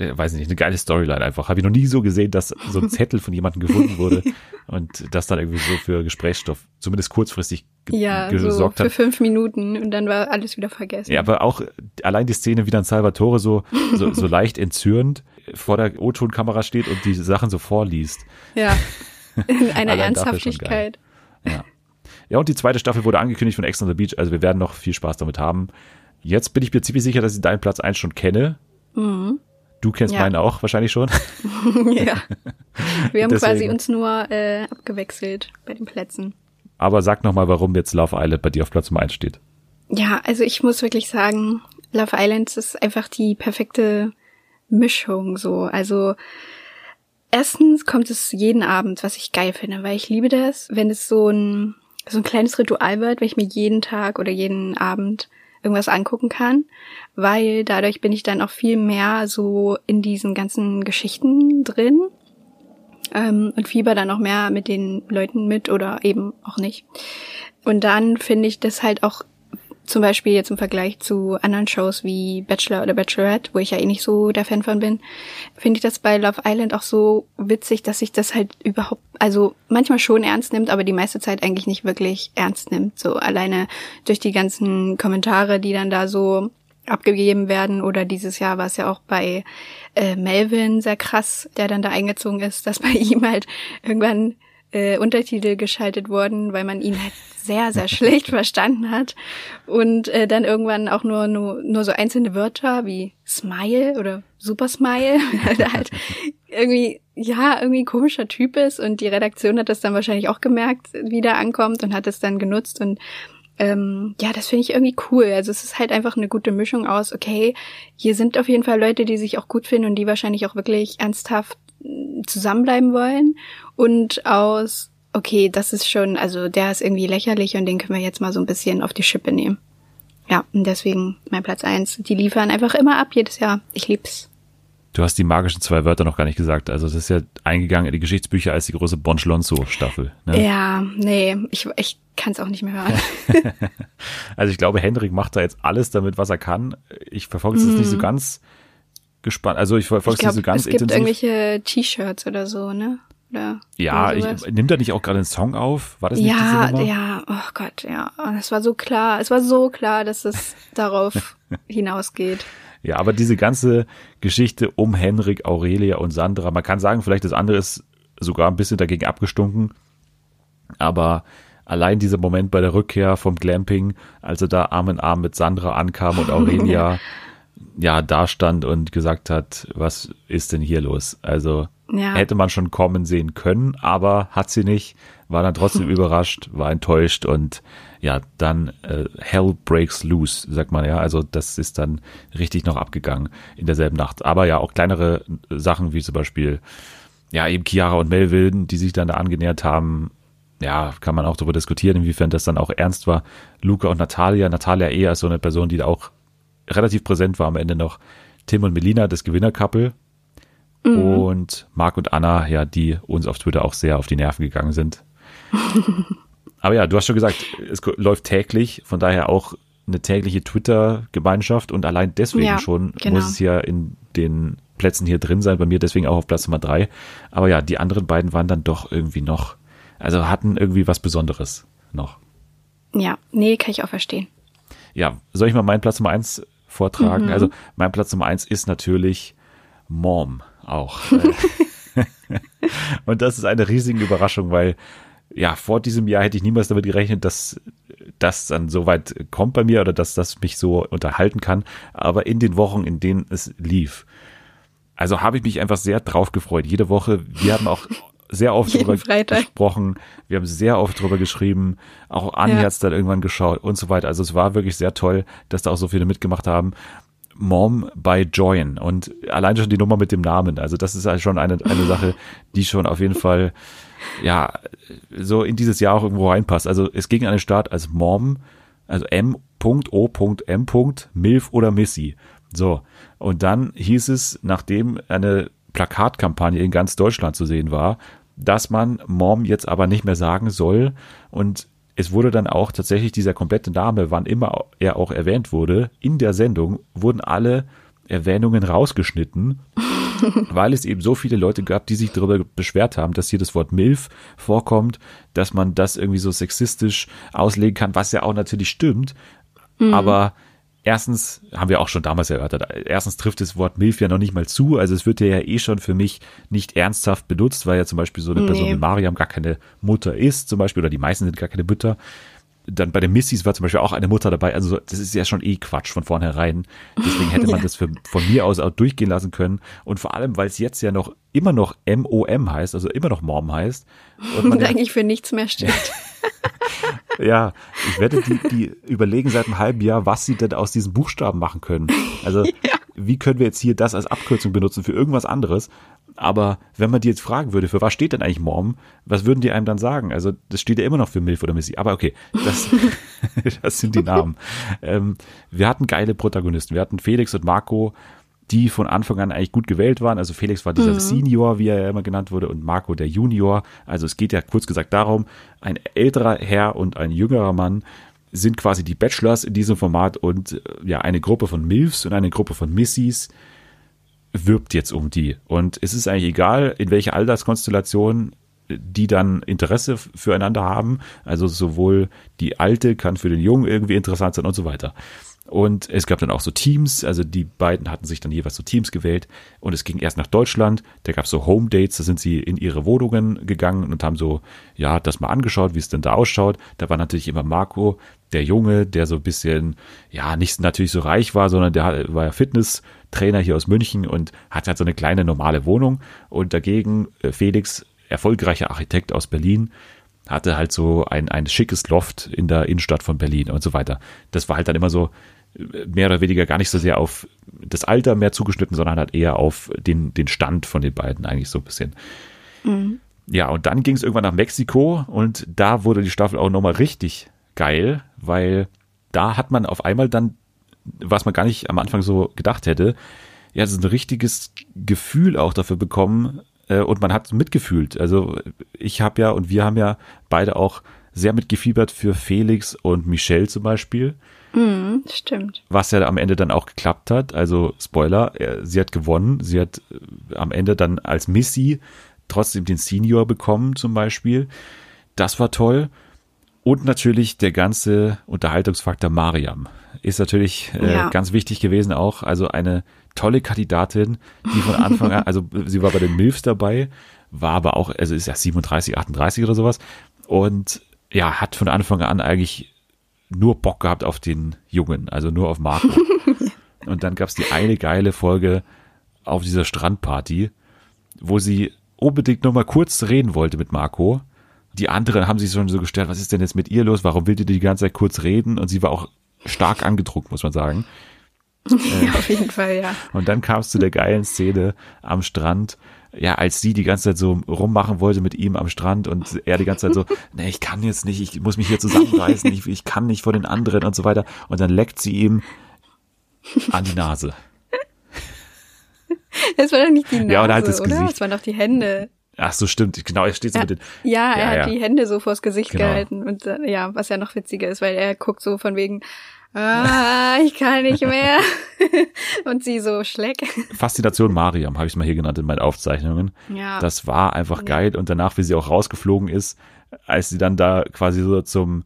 äh, weiß nicht, eine geile Storyline einfach. Habe ich noch nie so gesehen, dass so ein Zettel von jemandem gefunden wurde und das dann irgendwie so für Gesprächsstoff, zumindest kurzfristig ge ja, gesorgt so für hat. für fünf Minuten und dann war alles wieder vergessen. Ja, aber auch allein die Szene, wie dann Salvatore so, so, so leicht entzürnt vor der O-Ton-Kamera steht und die Sachen so vorliest. Ja, in einer Ernsthaftigkeit. Ja. ja, und die zweite Staffel wurde angekündigt von Ex on the Beach, also wir werden noch viel Spaß damit haben. Jetzt bin ich mir ziemlich sicher, dass ich deinen Platz eins schon kenne. Mhm. Du kennst ja. meinen auch wahrscheinlich schon. ja. Wir haben quasi uns nur äh, abgewechselt bei den Plätzen. Aber sag nochmal, warum jetzt Love Island bei dir auf Platz Nummer 1 steht. Ja, also ich muss wirklich sagen, Love Island ist einfach die perfekte Mischung so. Also erstens kommt es jeden Abend, was ich geil finde, weil ich liebe das, wenn es so ein so ein kleines Ritual wird, wenn ich mir jeden Tag oder jeden Abend irgendwas angucken kann, weil dadurch bin ich dann auch viel mehr so in diesen ganzen Geschichten drin ähm, und fieber dann auch mehr mit den Leuten mit oder eben auch nicht. Und dann finde ich das halt auch zum Beispiel jetzt im Vergleich zu anderen Shows wie Bachelor oder Bachelorette, wo ich ja eh nicht so der Fan von bin, finde ich das bei Love Island auch so witzig, dass sich das halt überhaupt, also manchmal schon ernst nimmt, aber die meiste Zeit eigentlich nicht wirklich ernst nimmt. So alleine durch die ganzen Kommentare, die dann da so abgegeben werden oder dieses Jahr war es ja auch bei äh, Melvin sehr krass, der dann da eingezogen ist, dass bei ihm halt irgendwann äh, Untertitel geschaltet wurden, weil man ihn halt sehr, sehr schlecht verstanden hat. Und äh, dann irgendwann auch nur, nur, nur so einzelne Wörter wie Smile oder Super Smile, der halt irgendwie, ja, irgendwie komischer Typ ist. Und die Redaktion hat das dann wahrscheinlich auch gemerkt, wie der ankommt und hat es dann genutzt und ähm, ja, das finde ich irgendwie cool. Also es ist halt einfach eine gute Mischung aus, okay, hier sind auf jeden Fall Leute, die sich auch gut finden und die wahrscheinlich auch wirklich ernsthaft zusammenbleiben wollen und aus, okay, das ist schon, also der ist irgendwie lächerlich und den können wir jetzt mal so ein bisschen auf die Schippe nehmen. Ja, und deswegen mein Platz eins. Die liefern einfach immer ab jedes Jahr. Ich lieb's. Du hast die magischen zwei Wörter noch gar nicht gesagt. Also das ist ja eingegangen in die Geschichtsbücher als die große Bon Staffel. Ne? Ja, nee, ich, ich kann es auch nicht mehr hören. also ich glaube, Hendrik macht da jetzt alles damit, was er kann. Ich verfolge es mhm. nicht so mhm. ganz gespannt. Also ich verfolge es nicht so ganz intensiv. Es gibt irgendwelche T-Shirts oder so, ne? Oder ja, ich, nimmt er nicht auch gerade einen Song auf? War das nicht ja, diese Nummer? Ja, oh Gott, ja. Es war so klar, es war so klar, dass es darauf hinausgeht. Ja, aber diese ganze Geschichte um Henrik, Aurelia und Sandra, man kann sagen, vielleicht das andere ist sogar ein bisschen dagegen abgestunken, aber allein dieser Moment bei der Rückkehr vom Glamping, als er da Arm in Arm mit Sandra ankam und Aurelia ja da stand und gesagt hat, was ist denn hier los? Also Ja. hätte man schon kommen sehen können, aber hat sie nicht, war dann trotzdem überrascht, war enttäuscht und ja, dann äh, Hell breaks loose, sagt man ja. Also das ist dann richtig noch abgegangen in derselben Nacht. Aber ja, auch kleinere Sachen wie zum Beispiel, ja, eben Chiara und Melvin, die sich dann da angenähert haben. Ja, kann man auch darüber diskutieren, inwiefern das dann auch ernst war. Luca und Natalia. Natalia eher als so eine Person, die da auch relativ präsent war am Ende noch. Tim und Melina, das Gewinnercouple. Mhm. Und Marc und Anna, ja, die uns auf Twitter auch sehr auf die Nerven gegangen sind. Aber ja, du hast schon gesagt, es läuft täglich, von daher auch eine tägliche Twitter-Gemeinschaft und allein deswegen ja, schon genau. muss es ja in den Plätzen hier drin sein, bei mir deswegen auch auf Platz Nummer drei. Aber ja, die anderen beiden waren dann doch irgendwie noch, also hatten irgendwie was Besonderes noch. Ja, nee, kann ich auch verstehen. Ja, soll ich mal meinen Platz Nummer eins vortragen? Mhm. Also mein Platz Nummer eins ist natürlich Mom auch. und das ist eine riesige Überraschung, weil ja, vor diesem Jahr hätte ich niemals damit gerechnet, dass das dann so weit kommt bei mir oder dass das mich so unterhalten kann. Aber in den Wochen, in denen es lief, also habe ich mich einfach sehr drauf gefreut. Jede Woche, wir haben auch sehr oft darüber gesprochen, wir haben sehr oft darüber geschrieben, auch Anni ja. hat es dann irgendwann geschaut und so weiter. Also es war wirklich sehr toll, dass da auch so viele mitgemacht haben. Mom by Join und allein schon die Nummer mit dem Namen. Also das ist halt schon eine, eine Sache, die schon auf jeden Fall ja, so in dieses Jahr auch irgendwo reinpasst. Also es ging an den Start als Mom, also M.O.M. Milf oder Missy. So. Und dann hieß es, nachdem eine Plakatkampagne in ganz Deutschland zu sehen war, dass man Mom jetzt aber nicht mehr sagen soll. Und es wurde dann auch tatsächlich dieser komplette Name, wann immer er auch erwähnt wurde, in der Sendung wurden alle Erwähnungen rausgeschnitten weil es eben so viele Leute gab, die sich darüber beschwert haben, dass hier das Wort MILF vorkommt, dass man das irgendwie so sexistisch auslegen kann, was ja auch natürlich stimmt. Mhm. Aber erstens haben wir auch schon damals erörtert, erstens trifft das Wort MILF ja noch nicht mal zu. Also es wird ja eh schon für mich nicht ernsthaft benutzt, weil ja zum Beispiel so eine Person wie Mariam gar keine Mutter ist, zum Beispiel, oder die meisten sind gar keine Mütter dann bei den Missys war zum Beispiel auch eine Mutter dabei. Also das ist ja schon eh Quatsch von vornherein. Deswegen hätte man ja. das für, von mir aus auch durchgehen lassen können. Und vor allem, weil es jetzt ja noch immer noch M-O-M heißt, also immer noch Mom heißt. Und, man und eigentlich für nichts mehr steht. ja, ich werde die, die überlegen seit einem halben Jahr, was sie denn aus diesen Buchstaben machen können. Also ja. wie können wir jetzt hier das als Abkürzung benutzen für irgendwas anderes? Aber wenn man die jetzt fragen würde, für was steht denn eigentlich Mom, was würden die einem dann sagen? Also das steht ja immer noch für Milf oder Missy. Aber okay, das, das sind die Namen. Ähm, wir hatten geile Protagonisten. Wir hatten Felix und Marco, die von Anfang an eigentlich gut gewählt waren. Also Felix war dieser mhm. Senior, wie er ja immer genannt wurde, und Marco der Junior. Also es geht ja kurz gesagt darum, ein älterer Herr und ein jüngerer Mann sind quasi die Bachelors in diesem Format und äh, ja, eine Gruppe von Milfs und eine Gruppe von Missys wirbt jetzt um die. Und es ist eigentlich egal, in welcher Alterskonstellation die dann Interesse füreinander haben. Also sowohl die alte kann für den Jungen irgendwie interessant sein und so weiter. Und es gab dann auch so Teams, also die beiden hatten sich dann jeweils so Teams gewählt und es ging erst nach Deutschland, da gab es so Home Dates, da sind sie in ihre Wohnungen gegangen und haben so, ja, das mal angeschaut, wie es denn da ausschaut. Da war natürlich immer Marco, der Junge, der so ein bisschen, ja, nicht natürlich so reich war, sondern der war ja Fitnesstrainer hier aus München und hat halt so eine kleine normale Wohnung und dagegen äh, Felix, erfolgreicher Architekt aus Berlin, hatte halt so ein, ein schickes Loft in der Innenstadt von Berlin und so weiter. Das war halt dann immer so, mehr oder weniger gar nicht so sehr auf das Alter mehr zugeschnitten, sondern halt eher auf den, den Stand von den beiden eigentlich so ein bisschen. Mhm. Ja, und dann ging es irgendwann nach Mexiko und da wurde die Staffel auch nochmal richtig geil, weil da hat man auf einmal dann, was man gar nicht am Anfang so gedacht hätte, ja, so ein richtiges Gefühl auch dafür bekommen äh, und man hat mitgefühlt. Also ich habe ja und wir haben ja beide auch sehr mitgefiebert für Felix und Michelle zum Beispiel. Mm, stimmt. Was ja am Ende dann auch geklappt hat. Also Spoiler, sie hat gewonnen. Sie hat äh, am Ende dann als Missy trotzdem den Senior bekommen zum Beispiel. Das war toll. Und natürlich der ganze Unterhaltungsfaktor Mariam ist natürlich äh, ja. ganz wichtig gewesen auch. Also eine tolle Kandidatin, die von Anfang an, also sie war bei den Milfs dabei, war aber auch, also ist ja 37, 38 oder sowas. Und ja, hat von Anfang an eigentlich nur Bock gehabt auf den Jungen, also nur auf Marco. und dann gab's die eine geile Folge auf dieser Strandparty, wo sie unbedingt noch mal kurz reden wollte mit Marco. Die anderen haben sich schon so gestellt, was ist denn jetzt mit ihr los? Warum will die die ganze Zeit kurz reden? Und sie war auch stark angedruckt, muss man sagen. ja, auf jeden Fall, ja. Und dann kam es zu der geilen Szene am Strand, ja, als sie die ganze Zeit so rummachen wollte mit ihm am Strand und er die ganze Zeit so, nee, ich kann jetzt nicht, ich muss mich hier zusammenreißen, ich, ich kann nicht vor den anderen und so weiter. Und dann leckt sie ihm an die Nase. Das war doch nicht die Nase, Ja, und halt das oder? Gesicht. Das waren doch die Hände. Ach so, stimmt. Genau, er steht so Ja, mit den, ja, er Ja, hat ja. die Hände so vors Gesicht Genau. gehalten. Und äh, ja, was ja noch witziger ist, weil er guckt so von wegen, ah, ich kann nicht mehr. und sie so schleck. Faszination Mariam, habe ich es mal hier genannt in meinen Aufzeichnungen. Ja. Das war einfach geil. Und danach, wie sie auch rausgeflogen ist, als sie dann da quasi so zum,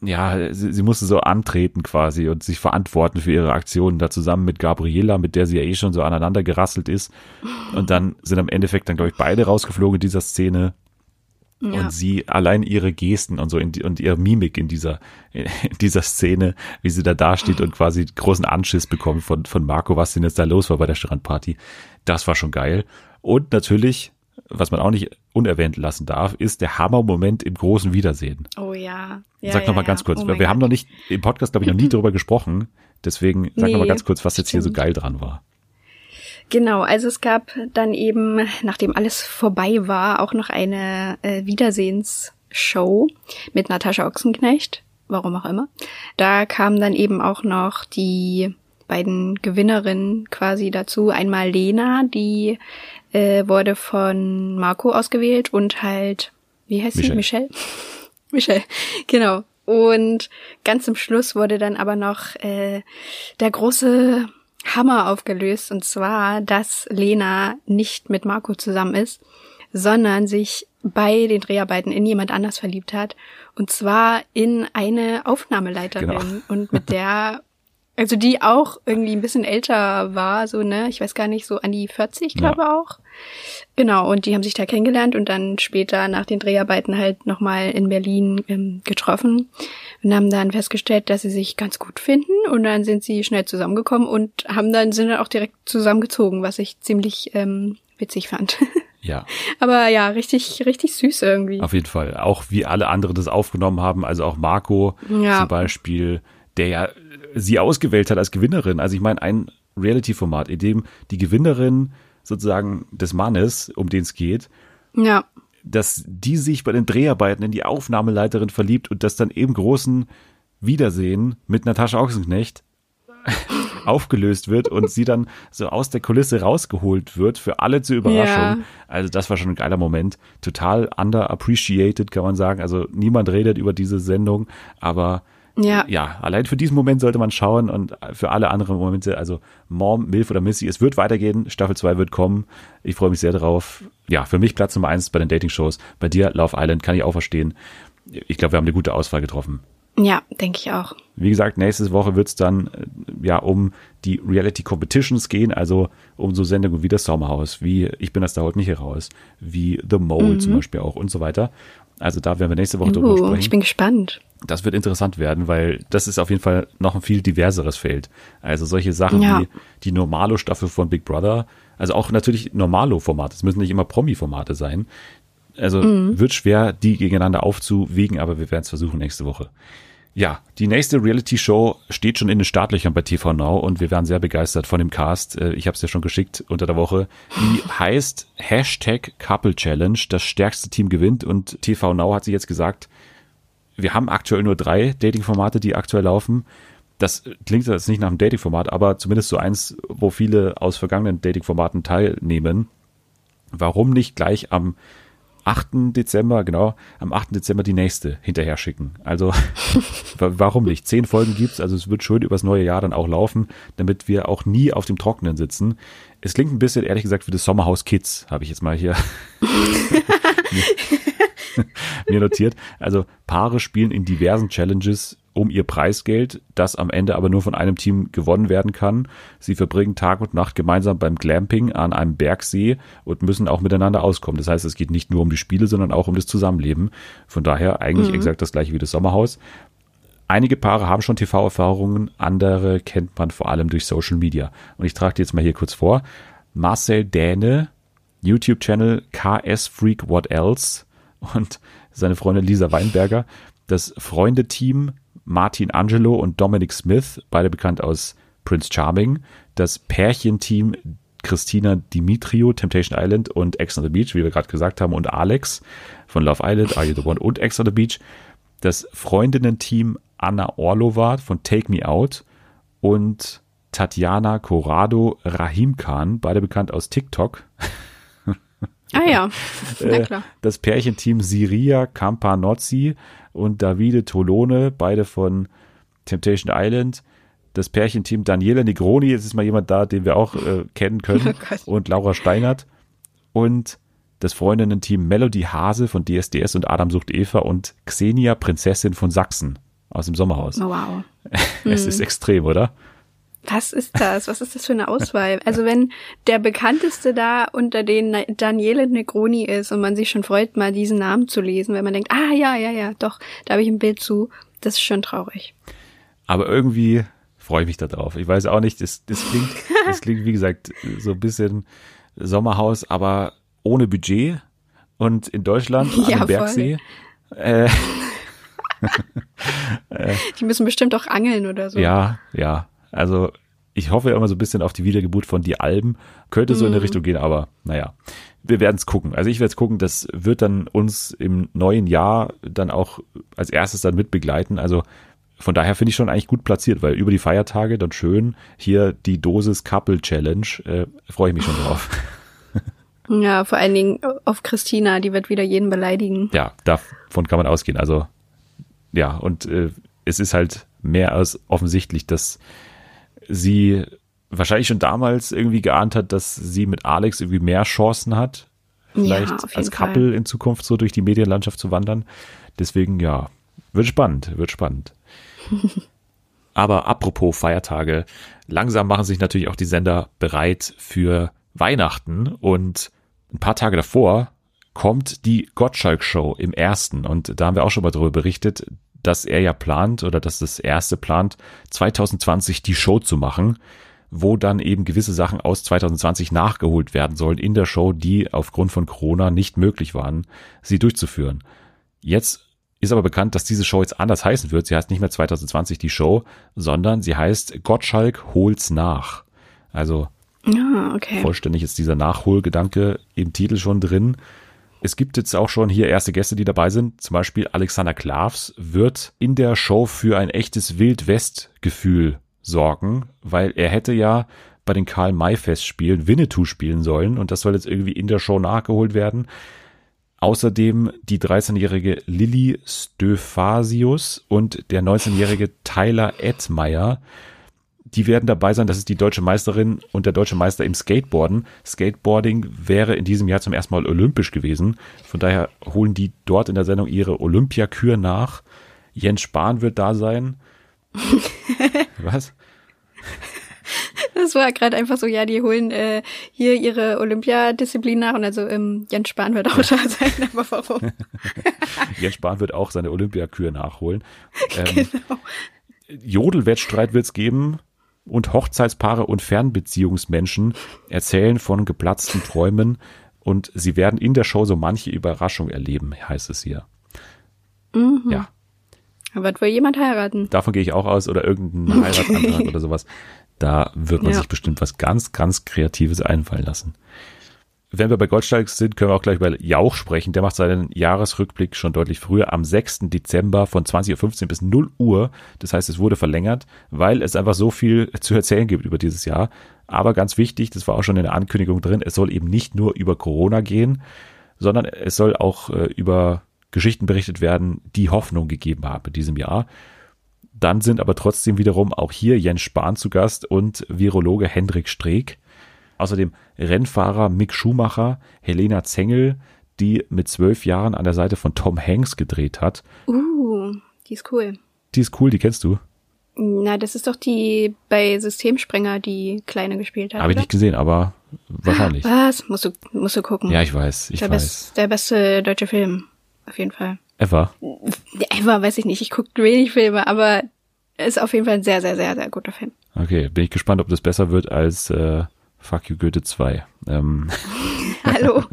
ja, sie, sie musste so antreten quasi und sich verantworten für ihre Aktionen da zusammen mit Gabriela, mit der sie ja eh schon so aneinander gerasselt ist. Und dann sind am Endeffekt dann, glaube ich, beide rausgeflogen in dieser Szene. Ja. Und sie allein ihre Gesten und so in die, und ihre Mimik in dieser, in dieser Szene, wie sie da dasteht und quasi großen Anschiss bekommt von, von Marco, was denn jetzt da los war bei der Strandparty. Das war schon geil. Und natürlich, was man auch nicht unerwähnt lassen darf, ist der Hammermoment im großen Wiedersehen. oh ja. ja sag ja, noch mal ja. ganz kurz, Oh wir haben Gott. noch nicht, im Podcast glaube ich noch nie darüber gesprochen. Deswegen sag Nee, ganz kurz, was jetzt hier so stimmt. geil dran war. Genau, also es gab dann eben, nachdem alles vorbei war, auch noch eine äh, Wiedersehensshow mit Natascha Ochsenknecht, warum auch immer. Da kamen dann eben auch noch die beiden Gewinnerinnen quasi dazu. Einmal Lena, die äh, wurde von Marco ausgewählt und halt, wie heißt sie? Michelle. Michelle? Michelle, genau. Und ganz zum Schluss wurde dann aber noch äh, der große Hammer aufgelöst, und zwar, dass Lena nicht mit Marco zusammen ist, sondern sich bei den Dreharbeiten in jemand anders verliebt hat. Und zwar in eine Aufnahmeleiterin. Genau. Und mit der, also die auch irgendwie ein bisschen älter war, so, ne, ich weiß gar nicht, so an die 40, Ja. glaube auch. Genau, und die haben sich da kennengelernt und dann später nach den Dreharbeiten halt nochmal in Berlin ähm, getroffen und haben dann festgestellt, dass sie sich ganz gut finden und dann sind sie schnell zusammengekommen und haben dann, sind dann auch direkt zusammengezogen, was ich ziemlich ähm, witzig fand. Ja. Aber ja, richtig, richtig süß irgendwie. Auf jeden Fall. Auch wie alle anderen das aufgenommen haben, also auch Marco Ja. zum Beispiel, der ja sie ausgewählt hat als Gewinnerin. Also ich meine, ein Reality-Format, in dem die Gewinnerin sozusagen des Mannes, um den es geht, Ja, dass die sich bei den Dreharbeiten in die Aufnahmeleiterin verliebt und das dann eben großen Wiedersehen mit Natascha Ochsenknecht aufgelöst wird und sie dann so aus der Kulisse rausgeholt wird für alle zur Überraschung. Ja. Also das war schon ein geiler Moment. Total underappreciated, kann man sagen. Also niemand redet über diese Sendung, aber ja, ja, allein für diesen Moment sollte man schauen und für alle anderen Momente, also Mom, Milf oder Missy, es wird weitergehen, Staffel 2 wird kommen. Ich freue mich sehr darauf. Ja, für mich Platz Nummer eins bei den Dating-Shows. Bei dir, Love Island, kann ich auch verstehen. Ich glaube, wir haben eine gute Auswahl getroffen. ja, denke ich auch. Wie gesagt, nächste Woche wird es dann äh, ja um die Reality Competitions gehen, also um so Sendungen wie das Sommerhaus, wie Ich bin das da heute nicht heraus, wie The Mole zum Beispiel auch und so weiter. Also da werden wir nächste Woche drüber Uh, sprechen. ich bin gespannt. Das wird interessant werden, weil das ist auf jeden Fall noch ein viel diverseres Feld. Also solche Sachen Ja. wie die Normalo-Staffel von Big Brother, also auch natürlich Normalo-Formate, es müssen nicht immer Promi-Formate sein. Also wird schwer, die gegeneinander aufzuwiegen, aber wir werden es versuchen nächste Woche. Ja, die nächste Reality-Show steht schon in den Startlöchern bei TV Now und wir waren sehr begeistert von dem Cast. Äh, Ich habe es ja schon geschickt unter der Woche. Die heißt Hashtag Couple Challenge. Das stärkste Team gewinnt und TV Now hat sie jetzt gesagt, wir haben aktuell nur drei Dating-Formate, die aktuell laufen. Das klingt jetzt nicht nach einem Dating-Format, aber zumindest so eins, wo viele aus vergangenen Dating-Formaten teilnehmen. Warum nicht gleich am 8. Dezember, genau, am 8. Dezember die nächste hinterher schicken? Also, wa- warum nicht? Zehn Folgen gibt's, also es wird schön übers neue Jahr dann auch laufen, damit wir auch nie auf dem Trockenen sitzen. Es klingt ein bisschen, ehrlich gesagt, wie das Sommerhaus Kids, habe ich jetzt mal hier mir notiert. Also Paare spielen in diversen Challenges um ihr Preisgeld, das am Ende aber nur von einem Team gewonnen werden kann. Sie verbringen Tag und Nacht gemeinsam beim Glamping an einem Bergsee und müssen auch miteinander auskommen. Das heißt, es geht nicht nur um die Spiele, sondern auch um das Zusammenleben. Von daher eigentlich exakt das gleiche wie das Sommerhaus. Einige Paare haben schon TV-Erfahrungen, andere kennt man vor allem durch Social Media. Und ich trage die jetzt mal hier kurz vor. Marcel Däne YouTube-Channel KS Freak What Else und seine Freundin Lisa Weinberger, das Freundeteam Martin Angelo und Dominic Smith, beide bekannt aus Prince Charming, das Pärchenteam Christina Dimitrio, Temptation Island und Ex on the Beach, wie wir gerade gesagt haben, und Alex von Love Island, Are You the One und Ex on the Beach, das Freundinnen-Team Anna Orlova von Take Me Out und Tatjana Corrado Rahim Khan, beide bekannt aus TikTok. Ah ja, na Äh, klar. Das Pärchenteam Siria Campanozzi und Davide Tolone, beide von Temptation Island. Das Pärchenteam Daniela Negroni, jetzt ist mal jemand da, den wir auch äh, kennen können, Oh und Laura Steinert. Und das Freundinnen-Team Melody Hase von DSDS und Adam sucht Eva und Xenia Prinzessin von Sachsen aus dem Sommerhaus. Oh, wow. Es ist extrem, oder? Was ist das? Was ist das für eine Auswahl? Also wenn der bekannteste da unter den Daniele Negroni ist und man sich schon freut, mal diesen Namen zu lesen, wenn man denkt, ah ja, ja, ja, doch, da habe ich ein Bild zu, das ist schon traurig. Aber irgendwie freue ich mich da drauf. Ich weiß auch nicht, das, das klingt, das klingt, wie gesagt, so ein bisschen Sommerhaus, aber ohne Budget und in Deutschland an Ja, voll. Bergsee. Äh, Die müssen bestimmt auch angeln oder so. ja, ja. Also ich hoffe immer so ein bisschen auf die Wiedergeburt von die Alben. Könnte so in Mhm. eine Richtung gehen, aber naja. Wir werden es gucken. Also ich werde es gucken, das wird dann uns im neuen Jahr dann auch als erstes dann mit begleiten. Also von daher finde ich schon eigentlich gut platziert, weil über die Feiertage dann schön hier die Dosis Couple Challenge, äh, freue ich mich schon drauf. Ja, vor allen Dingen auf Christina, die wird wieder jeden beleidigen. ja, davon kann man ausgehen. Also ja, und äh, es ist halt mehr als offensichtlich, dass sie wahrscheinlich schon damals irgendwie geahnt hat, dass sie mit Alex irgendwie mehr Chancen hat, vielleicht Ja, als Fall. Couple in Zukunft so durch die Medienlandschaft zu wandern. Deswegen ja, wird spannend, wird spannend. Aber apropos Feiertage, langsam machen sich natürlich auch die Sender bereit für Weihnachten und ein paar Tage davor kommt die Gottschalk-Show im ersten und da haben wir auch schon mal darüber berichtet, dass er ja plant oder dass das erste plant, 2020 die Show zu machen, wo dann eben gewisse Sachen aus 2020 nachgeholt werden sollen in der Show, die aufgrund von Corona nicht möglich waren, sie durchzuführen. Jetzt ist aber bekannt, dass diese Show jetzt anders heißen wird. Sie heißt nicht mehr 2020 die Show, sondern sie heißt Gottschalk holt's nach. Also Ja, okay. vollständig ist dieser Nachholgedanke im Titel schon drin. Es gibt jetzt auch schon hier erste Gäste, die dabei sind. Zum Beispiel Alexander Klavs wird in der Show für ein echtes Wild-West-Gefühl sorgen, weil er hätte ja bei den Karl-May-Festspielen Winnetou spielen sollen und das soll jetzt irgendwie in der Show nachgeholt werden. Außerdem die 13-jährige Lilly Stöphasius und der 19-jährige Tyler Edmeyer. Die werden dabei sein. Das ist die deutsche Meisterin und der deutsche Meister im Skateboarden. Skateboarding wäre in diesem Jahr zum ersten Mal olympisch gewesen. Von daher holen die dort in der Sendung ihre Olympiakür nach. Jens Spahn wird da sein. Was? Das war gerade einfach so, ja, die holen äh, hier ihre Olympiadisziplin nach und also ähm, Jens Spahn wird auch da sein, aber warum? Jens Spahn wird auch seine Olympiakür nachholen. Ähm, genau. Jodelwettstreit wird es geben und Hochzeitspaare und Fernbeziehungsmenschen erzählen von geplatzten Träumen und sie werden in der Show so manche Überraschung erleben, heißt es hier. Mhm. Ja, Da wird wohl jemand heiraten. davon gehe ich auch aus oder irgendein Heiratsantrag oder sowas. Da wird man Ja. sich bestimmt was ganz, ganz Kreatives einfallen lassen. Wenn wir bei Goldsteig sind, können wir auch gleich bei Jauch sprechen. Der macht seinen Jahresrückblick schon deutlich früher, am 6. Dezember von 20.15 Uhr bis 0 Uhr. Das heißt, es wurde verlängert, weil es einfach so viel zu erzählen gibt über dieses Jahr. Aber ganz wichtig, das war auch schon in der Ankündigung drin, es soll eben nicht nur über Corona gehen, sondern es soll auch äh, über Geschichten berichtet werden, die Hoffnung gegeben haben in diesem Jahr. Dann sind aber trotzdem wiederum auch hier Jens Spahn zu Gast und Virologe Hendrik Streeck. Außerdem Rennfahrer Mick Schumacher, Helena Zengel, die mit zwölf Jahren an der Seite von Tom Hanks gedreht hat. Uh, die ist cool. Die ist cool, die kennst du. Na, das ist doch die bei Systemsprenger, die Kleine gespielt hat. Habe ich nicht gesehen, aber wahrscheinlich. Was? Musst du, musst du gucken. Ja, ich weiß, ich der, weiß. best, der beste deutsche Film. Auf jeden Fall. Ever. Ever, weiß ich nicht. Ich gucke wenig Filme, aber ist auf jeden Fall ein sehr, sehr, sehr, sehr guter Film. Okay, bin ich gespannt, ob das besser wird als äh, Fuck You Goethe 2. Ähm, Hallo.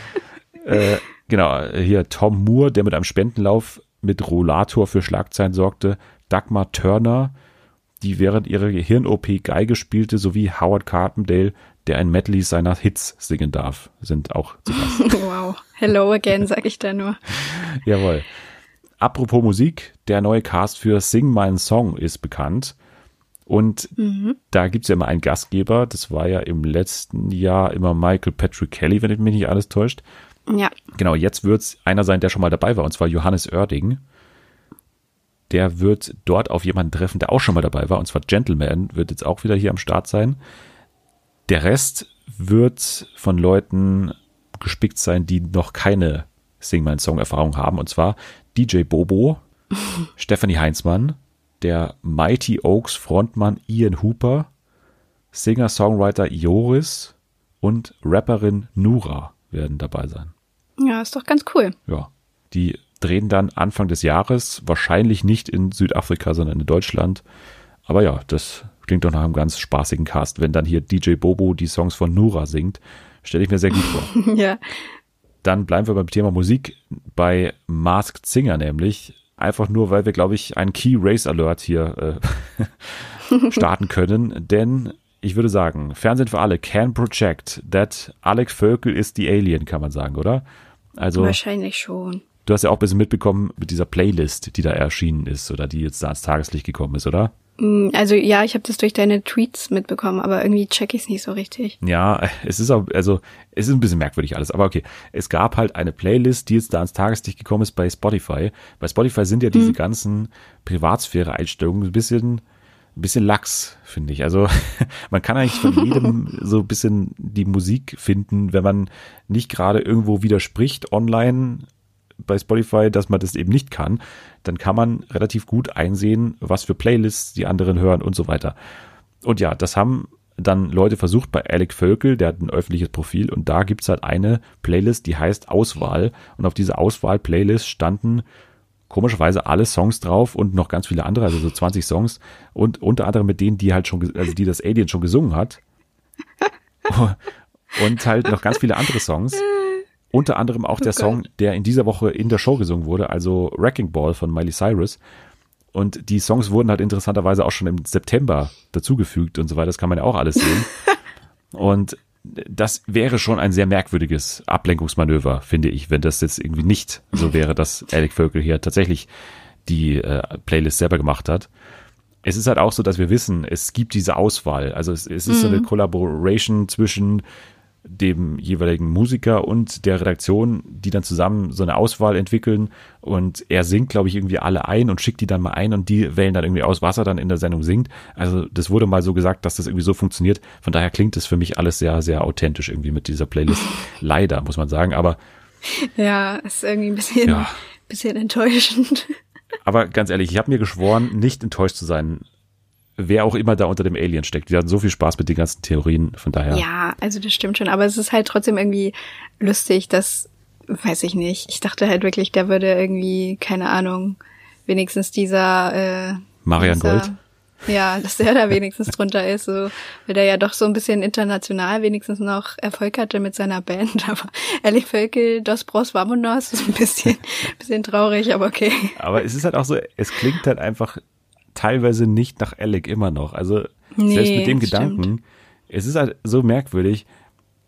äh, genau, hier Tom Moore, der mit einem Spendenlauf mit Rollator für Schlagzeilen sorgte, Dagmar Turner, die während ihrer Gehirn-OP Geige spielte, sowie Howard Carpendale, der ein Medley seiner Hits singen darf, sind auch zu Gast. wow. Hello again, sag ich da nur. Jawohl. Apropos Musik, der neue Cast für Sing My Song ist bekannt. Und mhm. da gibt's ja immer einen Gastgeber. Das war ja im letzten Jahr immer Michael Patrick Kelly, wenn mich nicht alles täuscht. Ja. Genau, jetzt wird's einer sein, der schon mal dabei war, und zwar Johannes Oerding. Der wird dort auf jemanden treffen, der auch schon mal dabei war, und zwar Gentleman, wird jetzt auch wieder hier am Start sein. Der Rest wird von Leuten gespickt sein, die noch keine Sing My Song Erfahrung haben, und zwar DJ Bobo, Stephanie Heinzmann, der Mighty Oaks Frontmann Ian Hooper, Singer-Songwriter Joris und Rapperin Nura werden dabei sein. Ja, ist doch ganz cool. Ja, die drehen dann Anfang des Jahres, wahrscheinlich nicht in Südafrika, sondern in Deutschland. Aber ja, das klingt doch nach einem ganz spaßigen Cast. Wenn dann hier DJ Bobo die Songs von Nura singt, stelle ich mir sehr gut vor. ja. Dann bleiben wir beim Thema Musik bei Masked Singer nämlich. Einfach nur, weil wir, glaube ich, einen Key Race Alert hier äh, starten können. Denn ich würde sagen, Fernsehen für alle can project that Alec Völkel ist die Alien, kann man sagen, oder? Also wahrscheinlich schon. Du hast ja auch ein bisschen mitbekommen mit dieser Playlist, die da erschienen ist oder die jetzt da ans Tageslicht gekommen ist, oder? Mm, also ja, ich habe das durch deine Tweets mitbekommen, aber irgendwie check ich es nicht so richtig. Ja, es ist auch, also es ist ein bisschen merkwürdig alles, aber okay. Es gab halt eine Playlist, die jetzt da ans Tageslicht gekommen ist bei Spotify. Bei Spotify sind ja diese hm. ganzen Privatsphäre-Einstellungen ein bisschen, ein bisschen lax, finde ich. Also man kann eigentlich von jedem so ein bisschen die Musik finden, wenn man nicht gerade irgendwo widerspricht online bei Spotify, dass man das eben nicht kann, dann kann man relativ gut einsehen, was für Playlists die anderen hören und so weiter. Und ja, das haben dann Leute versucht bei Alec Völkel, der hat ein öffentliches Profil und da gibt's halt eine Playlist, die heißt Auswahl. Und auf diese Auswahl-Playlist standen komischerweise alle Songs drauf und noch ganz viele andere, also so 20 Songs. Und unter anderem mit denen, die halt schon, also die das Alien schon gesungen hat. Und halt noch ganz viele andere Songs unter anderem auch oh der Song, der in dieser Woche in der Show gesungen wurde, also Wrecking Ball von Miley Cyrus. Und die Songs wurden halt interessanterweise auch schon im September dazugefügt und so weiter. Das kann man ja auch alles sehen. und das wäre schon ein sehr merkwürdiges Ablenkungsmanöver, finde ich, wenn das jetzt irgendwie nicht so wäre, dass Alec Völkel hier tatsächlich die äh, Playlist selber gemacht hat. Es ist halt auch so, dass wir wissen, es gibt diese Auswahl. Also es, es ist mhm. so eine mhm. Collaboration zwischen dem jeweiligen Musiker und der Redaktion, die dann zusammen so eine Auswahl entwickeln und er singt, glaube ich, irgendwie alle ein und schickt die dann mal ein und die wählen dann irgendwie aus, was er dann in der Sendung singt. Also das wurde mal so gesagt, dass das irgendwie so funktioniert. Von daher klingt es für mich alles sehr, sehr authentisch irgendwie mit dieser Playlist. Leider, muss man sagen, aber ja, ist irgendwie ein bisschen, ja. bisschen enttäuschend. Aber ganz ehrlich, ich habe mir geschworen, nicht enttäuscht zu sein wer auch immer da unter dem Alien steckt. Wir hatten so viel Spaß mit den ganzen Theorien, von daher. Ja, also das stimmt schon, aber es ist halt trotzdem irgendwie lustig, dass, weiß ich nicht, ich dachte halt wirklich, der würde irgendwie, keine Ahnung, wenigstens dieser, äh, Marian dieser, Gold. Ja, dass der da wenigstens drunter ist, so, weil der ja doch so ein bisschen international wenigstens noch Erfolg hatte mit seiner Band. Aber Ellie Völkel, Dos Bros Vamonos ist ein bisschen, bisschen traurig, aber okay. Aber es ist halt auch so, es klingt halt einfach teilweise nicht nach Alec immer noch. Also nee, selbst mit dem Gedanken, stimmt. es ist halt so merkwürdig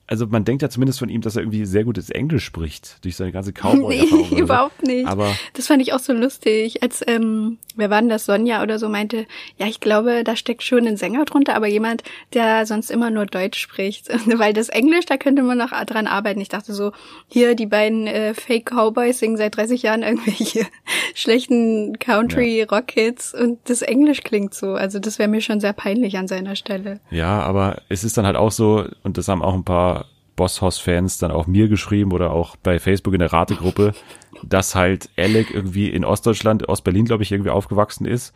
also man denkt ja zumindest von ihm, dass er irgendwie sehr gutes Englisch spricht durch seine ganze Cowboy-Erfahrung. Nee, überhaupt nicht. Aber das fand ich auch so lustig, als ähm, wer war denn das Sonja oder so meinte, ja ich glaube, da steckt schon ein Sänger drunter, aber jemand, der sonst immer nur Deutsch spricht, weil das Englisch, da könnte man noch dran arbeiten. Ich dachte so, hier die beiden äh, Fake Cowboys singen seit 30 Jahren irgendwelche schlechten Country-Rock-Hits und das Englisch klingt so. Also das wäre mir schon sehr peinlich an seiner Stelle. Ja, aber es ist dann halt auch so und das haben auch ein paar Bosshaus-Fans dann auch mir geschrieben oder auch bei Facebook in der Rategruppe, dass halt Alec irgendwie in Ostdeutschland, Ostberlin, glaube ich, irgendwie aufgewachsen ist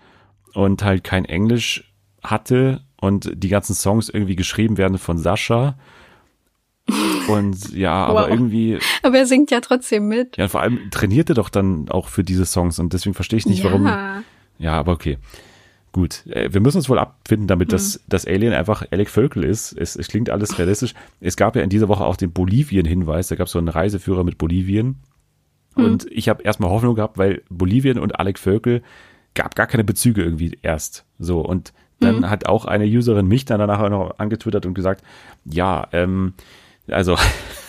und halt kein Englisch hatte und die ganzen Songs irgendwie geschrieben werden von Sascha. Und ja, aber wow. irgendwie. Aber er singt ja trotzdem mit. Ja, vor allem trainierte doch dann auch für diese Songs und deswegen verstehe ich nicht, ja. warum. Ja, aber okay. Gut, äh, wir müssen uns wohl abfinden, damit mhm. das, das Alien einfach Alec Völkel ist. Es, es klingt alles realistisch. Es gab ja in dieser Woche auch den Bolivien-Hinweis. Da gab es so einen Reiseführer mit Bolivien. Mhm. Und ich habe erstmal Hoffnung gehabt, weil Bolivien und Alec Völkel gab gar keine Bezüge irgendwie erst. So, und dann mhm. hat auch eine Userin mich dann danach noch angetwittert und gesagt, ja, ähm, also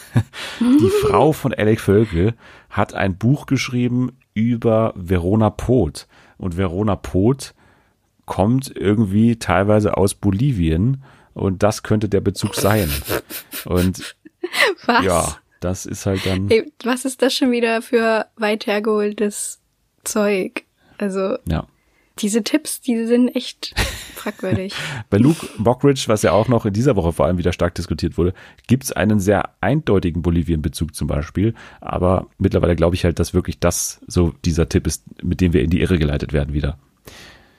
die Frau von Alec Völkel hat ein Buch geschrieben über Verona Pot. Und Verona Pot kommt irgendwie teilweise aus Bolivien und das könnte der Bezug sein. Und was? ja, das ist halt dann. Hey, was ist das schon wieder für weit hergeholtes Zeug? Also. Ja. Diese Tipps, die sind echt fragwürdig. Bei Luke Mockridge, was ja auch noch in dieser Woche vor allem wieder stark diskutiert wurde, gibt es einen sehr eindeutigen Bolivien-Bezug zum Beispiel. Aber mittlerweile glaube ich halt, dass wirklich das so dieser Tipp ist, mit dem wir in die Irre geleitet werden wieder.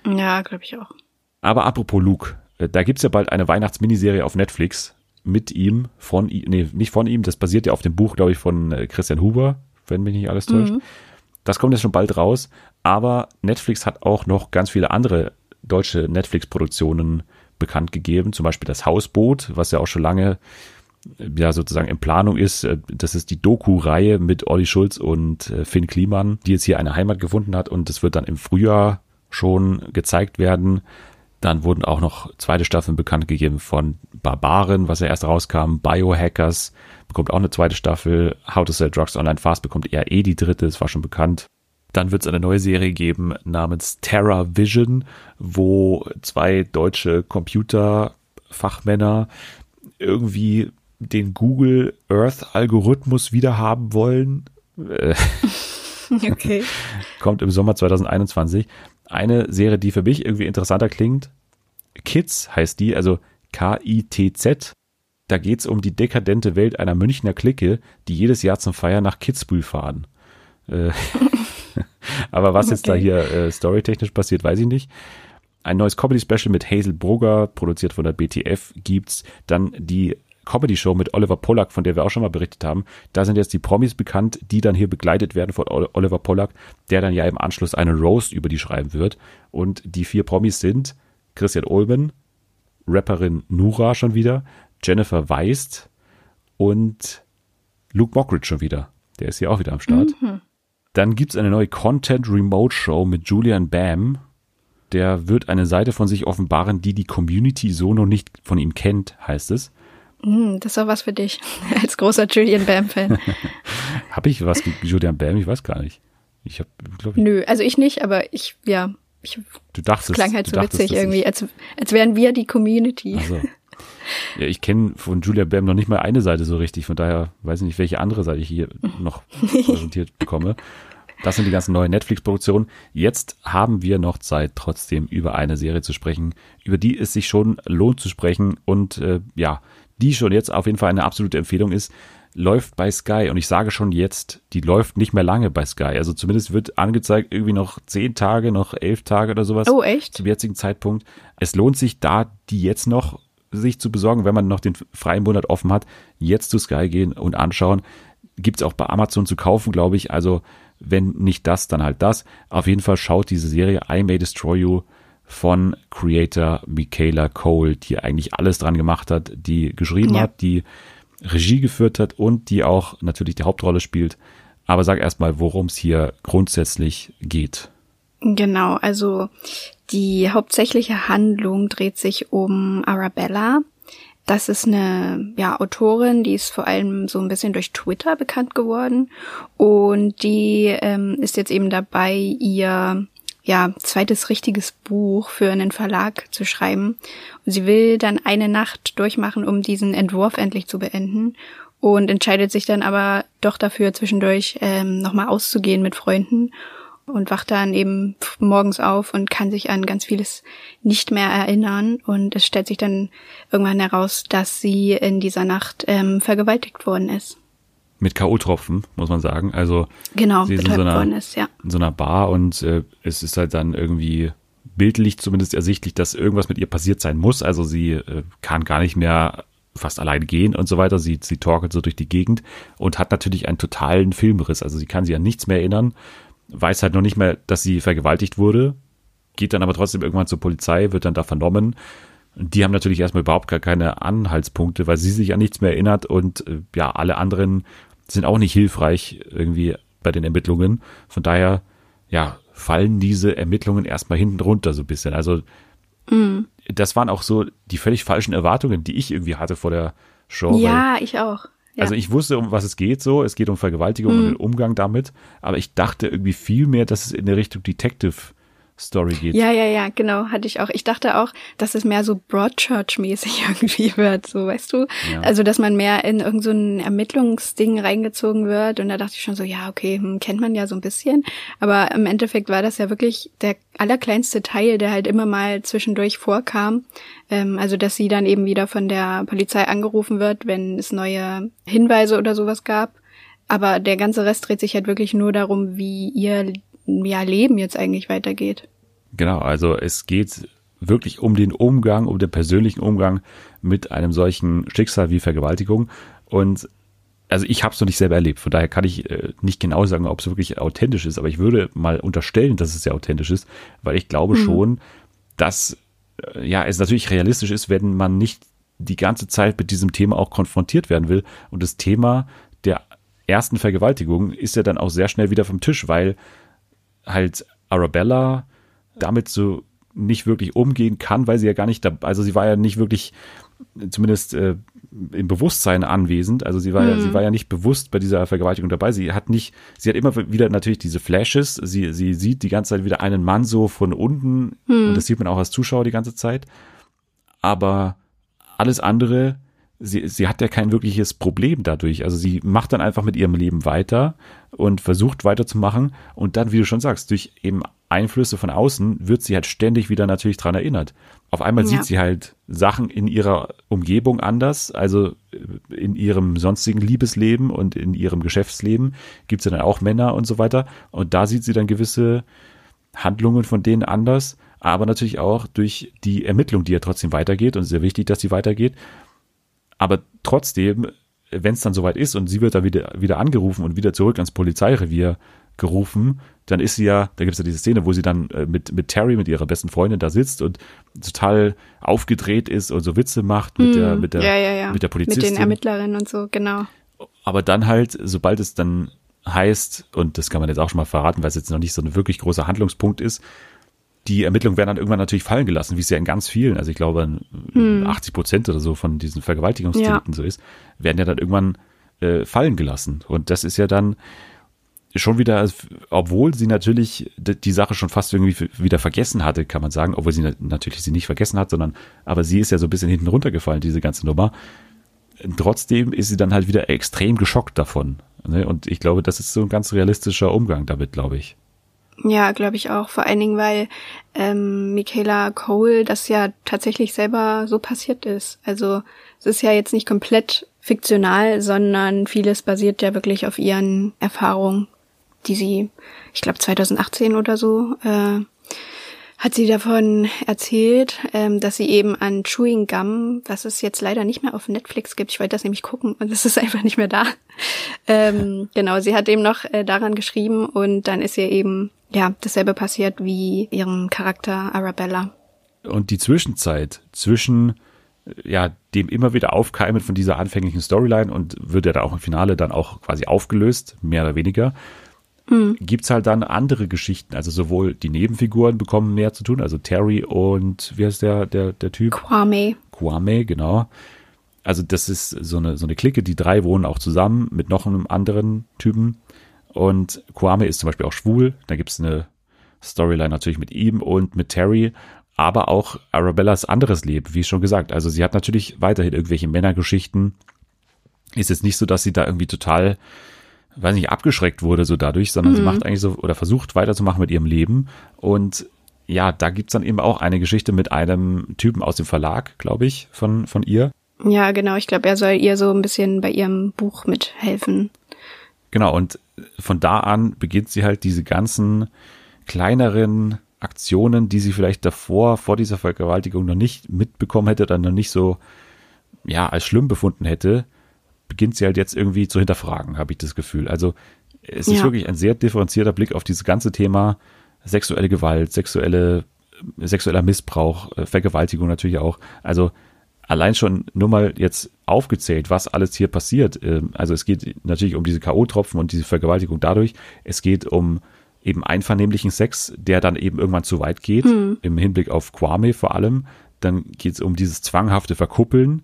Ja, glaube ich auch. Aber apropos Luke, äh, da gibt's ja bald eine Weihnachtsminiserie auf Netflix mit ihm, von ihm, nee, nicht von ihm, das basiert ja auf dem Buch, glaube ich, von äh, Christian Huber, wenn mich nicht alles täuscht. Mhm. Das kommt jetzt schon bald raus, aber Netflix hat auch noch ganz viele andere deutsche Netflix-Produktionen bekannt gegeben, zum Beispiel das Hausboot, was ja auch schon lange ja sozusagen in Planung ist. Äh, das ist die Doku-Reihe mit Olli Schulz und Finn Kliman, die jetzt hier eine Heimat gefunden hat und das wird dann im Frühjahr schon gezeigt werden. Dann wurden auch noch zweite Staffeln bekannt gegeben von Barbaren, was ja erst rauskam. Biohackers bekommt auch eine zweite Staffel. How to Sell Drugs Online Fast bekommt eher eh die dritte, das war schon bekannt. Dann wird es eine neue Serie geben namens Terra Vision, wo zwei deutsche Computerfachmänner irgendwie den Google Earth Algorithmus wiederhaben wollen. Okay. Kommt im Sommer 2021 eine Serie, die für mich irgendwie interessanter klingt. Kids heißt die, also K-I-T-Z. Da geht's um die dekadente Welt einer Münchner Clique, die jedes Jahr zum Feiern nach Kitzbühel fahren. Äh, aber was jetzt da hier äh, storytechnisch passiert, weiß ich nicht. Ein neues Comedy-Special mit Hazel Brugger, produziert von der BTF, gibt's. Dann die Comedy-Show mit Oliver Pollack, von der wir auch schon mal berichtet haben. Da sind jetzt die Promis bekannt, die dann hier begleitet werden von Oliver Pollack, der dann ja im Anschluss einen Roast über die schreiben wird. Und die vier Promis sind Christian Ulmen, Rapperin Nura schon wieder, Jennifer Weist und Luke Mockridge schon wieder. Der ist hier auch wieder am Start. Mhm. Dann gibt's eine neue Content Remote Show mit Julian Bam. Der wird eine Seite von sich offenbaren, die die Community so noch nicht von ihm kennt, heißt es. Mm, das ist auch was für dich, als großer Julian Bam-Fan. habe ich was gegen Julian Bam? Ich weiß gar nicht. Ich habe, glaube ich. Nö, also ich nicht, aber ich, ja. Ich, du dachtest. Das klang halt so witzig irgendwie, als, als wären wir die Community. Also. Ja, ich kenne von Julia Bam noch nicht mal eine Seite so richtig, von daher weiß ich nicht, welche andere Seite ich hier noch präsentiert bekomme. Das sind die ganzen neuen Netflix-Produktionen. Jetzt haben wir noch Zeit, trotzdem über eine Serie zu sprechen, über die es sich schon lohnt zu sprechen und äh, ja, die schon jetzt auf jeden Fall eine absolute Empfehlung ist, läuft bei Sky. Und ich sage schon jetzt, die läuft nicht mehr lange bei Sky. Also zumindest wird angezeigt, irgendwie noch zehn Tage, noch elf Tage oder sowas. Oh, echt? Zum jetzigen Zeitpunkt. Es lohnt sich da, die jetzt noch sich zu besorgen, wenn man noch den freien Monat offen hat, jetzt zu Sky gehen und anschauen. Gibt's auch bei Amazon zu kaufen, glaube ich. Also wenn nicht das, dann halt das. Auf jeden Fall schaut diese Serie I May Destroy You von Creator Michaela Cole, die eigentlich alles dran gemacht hat, die geschrieben ja. hat, die Regie geführt hat und die auch natürlich die Hauptrolle spielt. Aber sag erstmal, worum es hier grundsätzlich geht. Genau, also die hauptsächliche Handlung dreht sich um Arabella. Das ist eine ja, Autorin, die ist vor allem so ein bisschen durch Twitter bekannt geworden und die ähm, ist jetzt eben dabei, ihr ja, zweites richtiges Buch für einen Verlag zu schreiben. Und sie will dann eine Nacht durchmachen, um diesen Entwurf endlich zu beenden und entscheidet sich dann aber doch dafür, zwischendurch ähm, nochmal auszugehen mit Freunden und wacht dann eben morgens auf und kann sich an ganz vieles nicht mehr erinnern. Und es stellt sich dann irgendwann heraus, dass sie in dieser Nacht ähm, vergewaltigt worden ist mit K.O.-Tropfen, muss man sagen. Also genau, sie ist in so, einer, ist, ja. in so einer Bar und äh, es ist halt dann irgendwie bildlich zumindest ersichtlich, dass irgendwas mit ihr passiert sein muss. Also sie äh, kann gar nicht mehr fast allein gehen und so weiter. Sie, sie torkelt so durch die Gegend und hat natürlich einen totalen Filmriss. Also sie kann sich an nichts mehr erinnern, weiß halt noch nicht mehr, dass sie vergewaltigt wurde geht dann aber trotzdem irgendwann zur Polizei, wird dann da vernommen. Die haben natürlich erstmal überhaupt gar keine Anhaltspunkte, weil sie sich an nichts mehr erinnert und äh, ja, alle anderen sind auch nicht hilfreich irgendwie bei den Ermittlungen. Von daher, ja, fallen diese Ermittlungen erstmal hinten runter so ein bisschen. Also mm. das waren auch so die völlig falschen Erwartungen, die ich irgendwie hatte vor der Show. Ja, ich auch. Ja. Also ich wusste, um was es geht so. Es geht um Vergewaltigung mm. und den Umgang damit. Aber ich dachte irgendwie viel mehr, dass es in der Richtung Detective Story geht. Ja, ja, ja, genau, hatte ich auch. Ich dachte auch, dass es mehr so Broadchurch-mäßig irgendwie wird, so, weißt du? Ja. Also, dass man mehr in irgendein so Ermittlungsding reingezogen wird. Und da dachte ich schon so, ja, okay, hm, kennt man ja so ein bisschen. Aber im Endeffekt war das ja wirklich der allerkleinste Teil, der halt immer mal zwischendurch vorkam. Ähm, also, dass sie dann eben wieder von der Polizei angerufen wird, wenn es neue Hinweise oder sowas gab. Aber der ganze Rest dreht sich halt wirklich nur darum, wie ihr ja, Leben jetzt eigentlich weitergeht. Genau, also es geht wirklich um den Umgang, um den persönlichen Umgang mit einem solchen Schicksal wie Vergewaltigung. Und also ich habe es noch nicht selber erlebt, von daher kann ich äh, nicht genau sagen, ob es wirklich authentisch ist, aber ich würde mal unterstellen, dass es sehr authentisch ist, weil ich glaube mhm. schon, dass äh, ja es natürlich realistisch ist, wenn man nicht die ganze Zeit mit diesem Thema auch konfrontiert werden will. Und das Thema der ersten Vergewaltigung ist ja dann auch sehr schnell wieder vom Tisch, weil halt Arabella damit so nicht wirklich umgehen kann, weil sie ja gar nicht, da, also sie war ja nicht wirklich, zumindest äh, im Bewusstsein anwesend. Also sie war, mhm. ja, sie mhm. war ja nicht bewusst bei dieser Vergewaltigung dabei. Sie hat nicht, sie hat immer wieder natürlich diese Flashes. Sie, sie sieht die ganze Zeit wieder einen Mann so von unten mhm. und das sieht man auch als Zuschauer die ganze Zeit. Aber alles andere, sie, sie hat ja kein wirkliches Problem dadurch. Also sie macht dann einfach mit ihrem Leben weiter und versucht weiterzumachen und dann, wie du schon sagst, durch eben Einflüsse von außen wird sie halt ständig wieder natürlich dran erinnert. Auf einmal ja. sieht sie halt Sachen in ihrer Umgebung anders, also äh, in ihrem sonstigen Liebesleben und in ihrem Geschäftsleben gibt es ja dann auch Männer und so weiter und da sieht sie dann gewisse Handlungen von denen anders, aber natürlich auch durch die Ermittlung, die ja trotzdem weitergeht und sehr wichtig, dass sie weitergeht. Aber trotzdem wenn es dann soweit ist und sie wird dann wieder, wieder angerufen und wieder zurück ans Polizeirevier gerufen, dann ist sie ja, da gibt es ja diese Szene, wo sie dann äh, mit, mit Terry, mit ihrer besten Freundin da sitzt und total aufgedreht ist und so Witze macht mit der, hm. mit der, ja, ja, ja. mit der Polizistin. Mit den Ermittlerinnen und so, genau. Aber dann halt, sobald es dann heißt, und das kann man jetzt auch schon mal verraten, weil es jetzt noch nicht so ein wirklich großer Handlungspunkt ist, die Ermittlungen werden dann irgendwann natürlich fallen gelassen, wie es ja in ganz vielen, also ich glaube hm. 80 Prozent oder so von diesen Vergewaltigungsdelikten ja. so ist, werden ja dann irgendwann äh, fallen gelassen. Und das ist ja dann schon wieder, obwohl sie natürlich die Sache schon fast irgendwie wieder vergessen hatte, kann man sagen, obwohl sie natürlich sie nicht vergessen hat, sondern, aber sie ist ja so ein bisschen hinten runtergefallen, diese ganze Nummer. Trotzdem ist sie dann halt wieder extrem geschockt davon. Ne? Und ich glaube, das ist so ein ganz realistischer Umgang damit, glaube ich. Ja, glaube ich auch. Vor allen Dingen, weil ähm, Michaela Cole das ja tatsächlich selber so passiert ist. Also es ist ja jetzt nicht komplett fiktional, sondern vieles basiert ja wirklich auf ihren Erfahrungen, die sie, ich glaube 2018 oder so, äh, hat sie davon erzählt, ähm, dass sie eben an Chewing Gum, was es jetzt leider nicht mehr auf Netflix gibt, ich wollte das nämlich gucken und es ist einfach nicht mehr da. Ähm, genau, sie hat eben noch äh, daran geschrieben und dann ist ihr eben ja dasselbe passiert wie ihrem Charakter Arabella. Und die Zwischenzeit zwischen ja dem immer wieder Aufkeimen von dieser anfänglichen Storyline und wird ja da auch im Finale dann auch quasi aufgelöst, mehr oder weniger mhm. gibt's halt dann andere Geschichten. Also sowohl die Nebenfiguren bekommen mehr zu tun, also Terry und wie heißt der, der, der Typ? Kwame. Kwame, genau. Also das ist so eine, so eine Clique, die drei wohnen auch zusammen mit noch einem anderen Typen. Und Kwame ist zum Beispiel auch schwul. Da gibt's eine Storyline natürlich mit ihm und mit Terry, aber auch Arabellas anderes Leben, wie schon gesagt. Also sie hat natürlich weiterhin irgendwelche Männergeschichten. Ist jetzt nicht so, dass sie da irgendwie total weiß nicht, abgeschreckt wurde so dadurch, sondern mhm. sie macht eigentlich so oder versucht weiterzumachen mit ihrem Leben. Und ja, da gibt's dann eben auch eine Geschichte mit einem Typen aus dem Verlag, glaube ich, von, von ihr. Ja, genau. Ich glaube, er soll ihr so ein bisschen bei ihrem Buch mithelfen. Genau, und von da an beginnt sie halt diese ganzen kleineren Aktionen, die sie vielleicht davor, vor dieser Vergewaltigung noch nicht mitbekommen hätte, dann noch nicht so, ja, als schlimm befunden hätte, beginnt sie halt jetzt irgendwie zu hinterfragen, habe ich das Gefühl. Also es ist wirklich ein sehr differenzierter Blick auf dieses ganze Thema sexuelle Gewalt, sexuelle sexueller Missbrauch, äh, Vergewaltigung natürlich auch. Also allein schon nur mal jetzt aufgezählt, was alles hier passiert. Ähm, also es geht natürlich um diese K.O.-Tropfen und diese Vergewaltigung dadurch. Es geht um eben einvernehmlichen Sex, der dann eben irgendwann zu weit geht, hm. im Hinblick auf Kwame vor allem. Dann geht es um dieses zwanghafte Verkuppeln.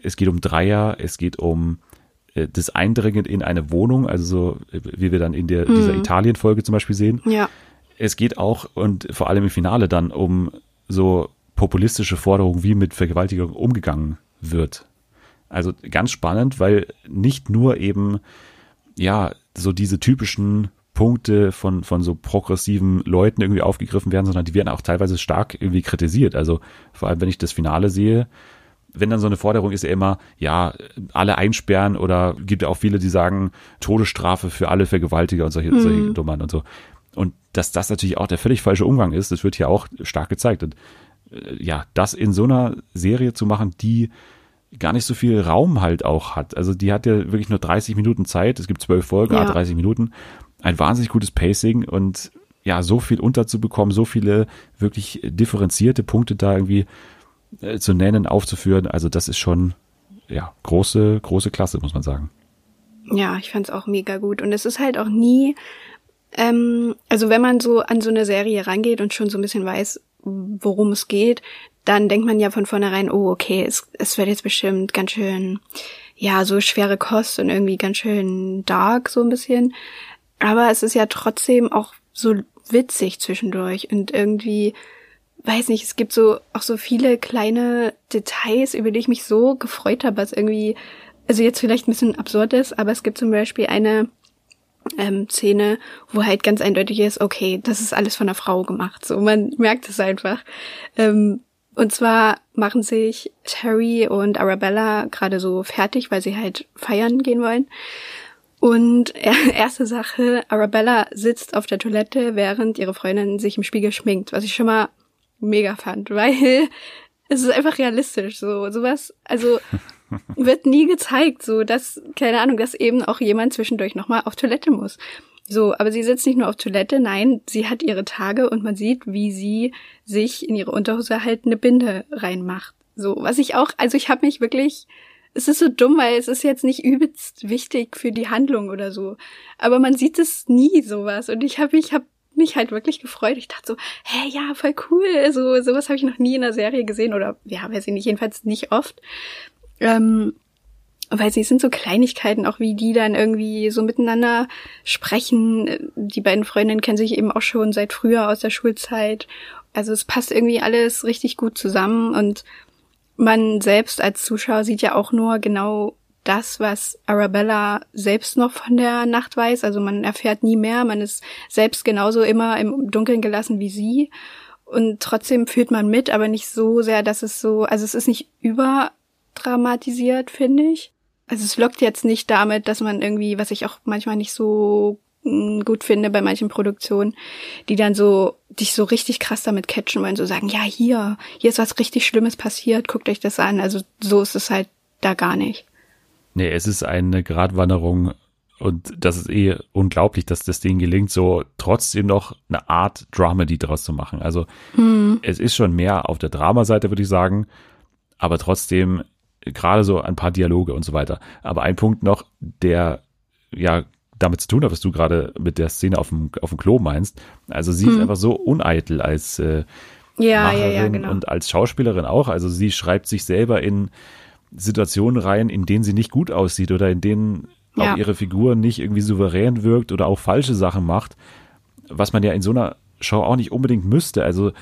Es geht um Dreier, es geht um äh, das Eindringen in eine Wohnung, also so, wie wir dann in der, hm. dieser Italien-Folge zum Beispiel sehen. Ja. Es geht auch und vor allem im Finale dann um so populistische Forderungen, wie mit Vergewaltigung umgegangen wird. Also ganz spannend, weil nicht nur eben, ja, so diese typischen Punkte von, von so progressiven Leuten irgendwie aufgegriffen werden, sondern die werden auch teilweise stark irgendwie kritisiert. Also vor allem, wenn ich das Finale sehe, wenn dann so eine Forderung ist ja immer, ja, alle einsperren oder gibt ja auch viele, die sagen, Todesstrafe für alle Vergewaltiger und solche, mhm. solche Dummern und so. Und dass das natürlich auch der völlig falsche Umgang ist, das wird hier auch stark gezeigt. Und ja, das in so einer Serie zu machen, die gar nicht so viel Raum halt auch hat. Also die hat ja wirklich nur 30 Minuten Zeit. Es gibt zwölf Folgen, ja. 30 Minuten ein wahnsinnig gutes Pacing und ja, so viel unterzubekommen, so viele wirklich differenzierte Punkte da irgendwie äh, zu nennen, aufzuführen. Also das ist schon, ja, große, große Klasse, muss man sagen. Ja, ich fand's auch mega gut. Und es ist halt auch nie, ähm, also wenn man so an so eine Serie rangeht und schon so ein bisschen weiß, worum es geht, dann denkt man ja von vornherein, oh, okay, es, es wird jetzt bestimmt ganz schön, ja, so schwere Kost und irgendwie ganz schön dark, so ein bisschen. Aber es ist ja trotzdem auch so witzig zwischendurch und irgendwie, weiß nicht, es gibt so auch so viele kleine Details, über die ich mich so gefreut habe, was irgendwie, also jetzt vielleicht ein bisschen absurd ist, aber es gibt zum Beispiel eine ähm, Szene, wo halt ganz eindeutig ist, okay, das ist alles von einer Frau gemacht. So, man merkt es einfach. Ähm, und zwar machen sich Terry und Arabella gerade so fertig, weil sie halt feiern gehen wollen. Und erste Sache, Arabella sitzt auf der Toilette, während ihre Freundin sich im Spiegel schminkt, was ich schon mal mega fand, weil es ist einfach realistisch, so sowas, also wird nie gezeigt, so dass keine Ahnung, dass eben auch jemand zwischendurch nochmal auf Toilette muss. So, aber sie sitzt nicht nur auf Toilette, nein, sie hat ihre Tage und man sieht, wie sie sich in ihre Unterhose halt eine Binde reinmacht. So, was ich auch, also ich habe mich wirklich es ist so dumm, weil es ist jetzt nicht übelst wichtig für die Handlung oder so. Aber man sieht es nie sowas. Und ich habe ich hab mich halt wirklich gefreut. Ich dachte so, hä, ja, voll cool. So, sowas habe ich noch nie in der Serie gesehen. Oder ja, weiß ich nicht, jedenfalls nicht oft. Ähm, weil sie sind so Kleinigkeiten, auch wie die dann irgendwie so miteinander sprechen. Die beiden Freundinnen kennen sich eben auch schon seit früher aus der Schulzeit. Also es passt irgendwie alles richtig gut zusammen und man selbst als Zuschauer sieht ja auch nur genau das, was Arabella selbst noch von der Nacht weiß. Also man erfährt nie mehr, man ist selbst genauso immer im Dunkeln gelassen wie sie. Und trotzdem fühlt man mit, aber nicht so sehr, dass es so, also es ist nicht überdramatisiert, finde ich. Also es lockt jetzt nicht damit, dass man irgendwie, was ich auch manchmal nicht so gut finde bei manchen Produktionen, die dann so dich so richtig krass damit catchen wollen, so sagen, ja, hier, hier ist was richtig Schlimmes passiert, guckt euch das an. Also so ist es halt da gar nicht. Nee, es ist eine Gratwanderung und das ist eh unglaublich, dass das Ding gelingt, so trotzdem noch eine Art Dramedy draus zu machen. Also hm. es ist schon mehr auf der Dramaseite, würde ich sagen, aber trotzdem gerade so ein paar Dialoge und so weiter. Aber ein Punkt noch, der ja damit zu tun hat, was du gerade mit der Szene auf dem, auf dem Klo meinst. Also sie hm. ist einfach so uneitel als äh, ja, Macherin ja, ja, genau. und als Schauspielerin auch. Also sie schreibt sich selber in Situationen rein, in denen sie nicht gut aussieht oder in denen auch ihre Figur nicht irgendwie souverän wirkt oder auch falsche Sachen macht, was man ja in so einer Show auch nicht unbedingt müsste. Also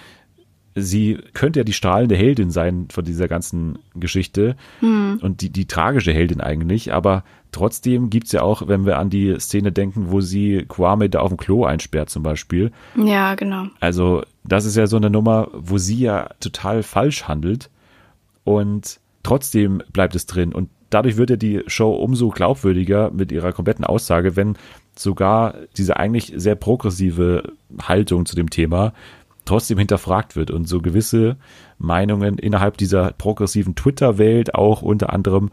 sie könnte ja die strahlende Heldin sein von dieser ganzen Geschichte hm. und die, die tragische Heldin eigentlich, aber trotzdem gibt's ja auch, wenn wir an die Szene denken, wo sie Kwame da auf dem Klo einsperrt zum Beispiel. Ja, genau. Also das ist ja so eine Nummer, wo sie ja total falsch handelt und trotzdem bleibt es drin und dadurch wird ja die Show umso glaubwürdiger mit ihrer kompletten Aussage, wenn sogar diese eigentlich sehr progressive Haltung zu dem Thema trotzdem hinterfragt wird und so gewisse Meinungen innerhalb dieser progressiven Twitter-Welt auch unter anderem,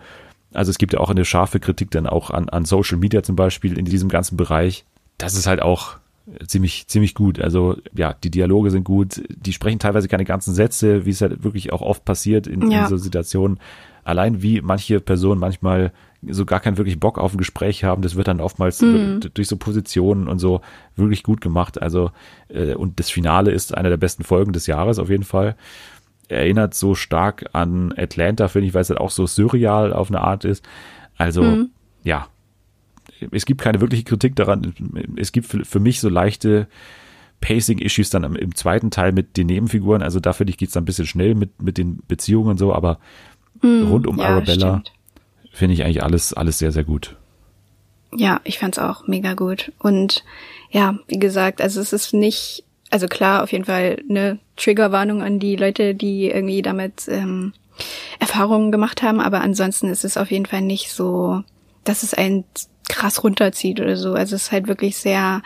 also es gibt ja auch eine scharfe Kritik dann auch an, an Social Media zum Beispiel in diesem ganzen Bereich. Das ist halt auch ziemlich, ziemlich gut. Also ja, die Dialoge sind gut, die sprechen teilweise keine ganzen Sätze, wie es halt wirklich auch oft passiert in, ja. in so Situationen. Allein wie manche Personen manchmal so gar keinen wirklich Bock auf ein Gespräch haben, das wird dann oftmals mhm. durch so Positionen und so wirklich gut gemacht. Also äh, und das Finale ist einer der besten Folgen des Jahres auf jeden Fall. Erinnert so stark an Atlanta, finde ich, weil es halt auch so surreal auf eine Art ist. Also mhm. ja, es gibt keine wirkliche Kritik daran. Es gibt für, für mich so leichte Pacing-Issues dann im, im, zweiten Teil mit den Nebenfiguren. Also da finde ich, geht's dann ein bisschen schnell mit, mit den Beziehungen und so, aber mm, rund um ja, Arabella finde ich eigentlich alles, alles sehr, sehr gut. Ja, ich fand's auch mega gut. Und ja, wie gesagt, also es ist nicht, also klar, auf jeden Fall eine Triggerwarnung an die Leute, die irgendwie damit ähm, Erfahrungen gemacht haben, aber ansonsten ist es auf jeden Fall nicht so, dass es ein krass runterzieht oder so. Also es ist halt wirklich sehr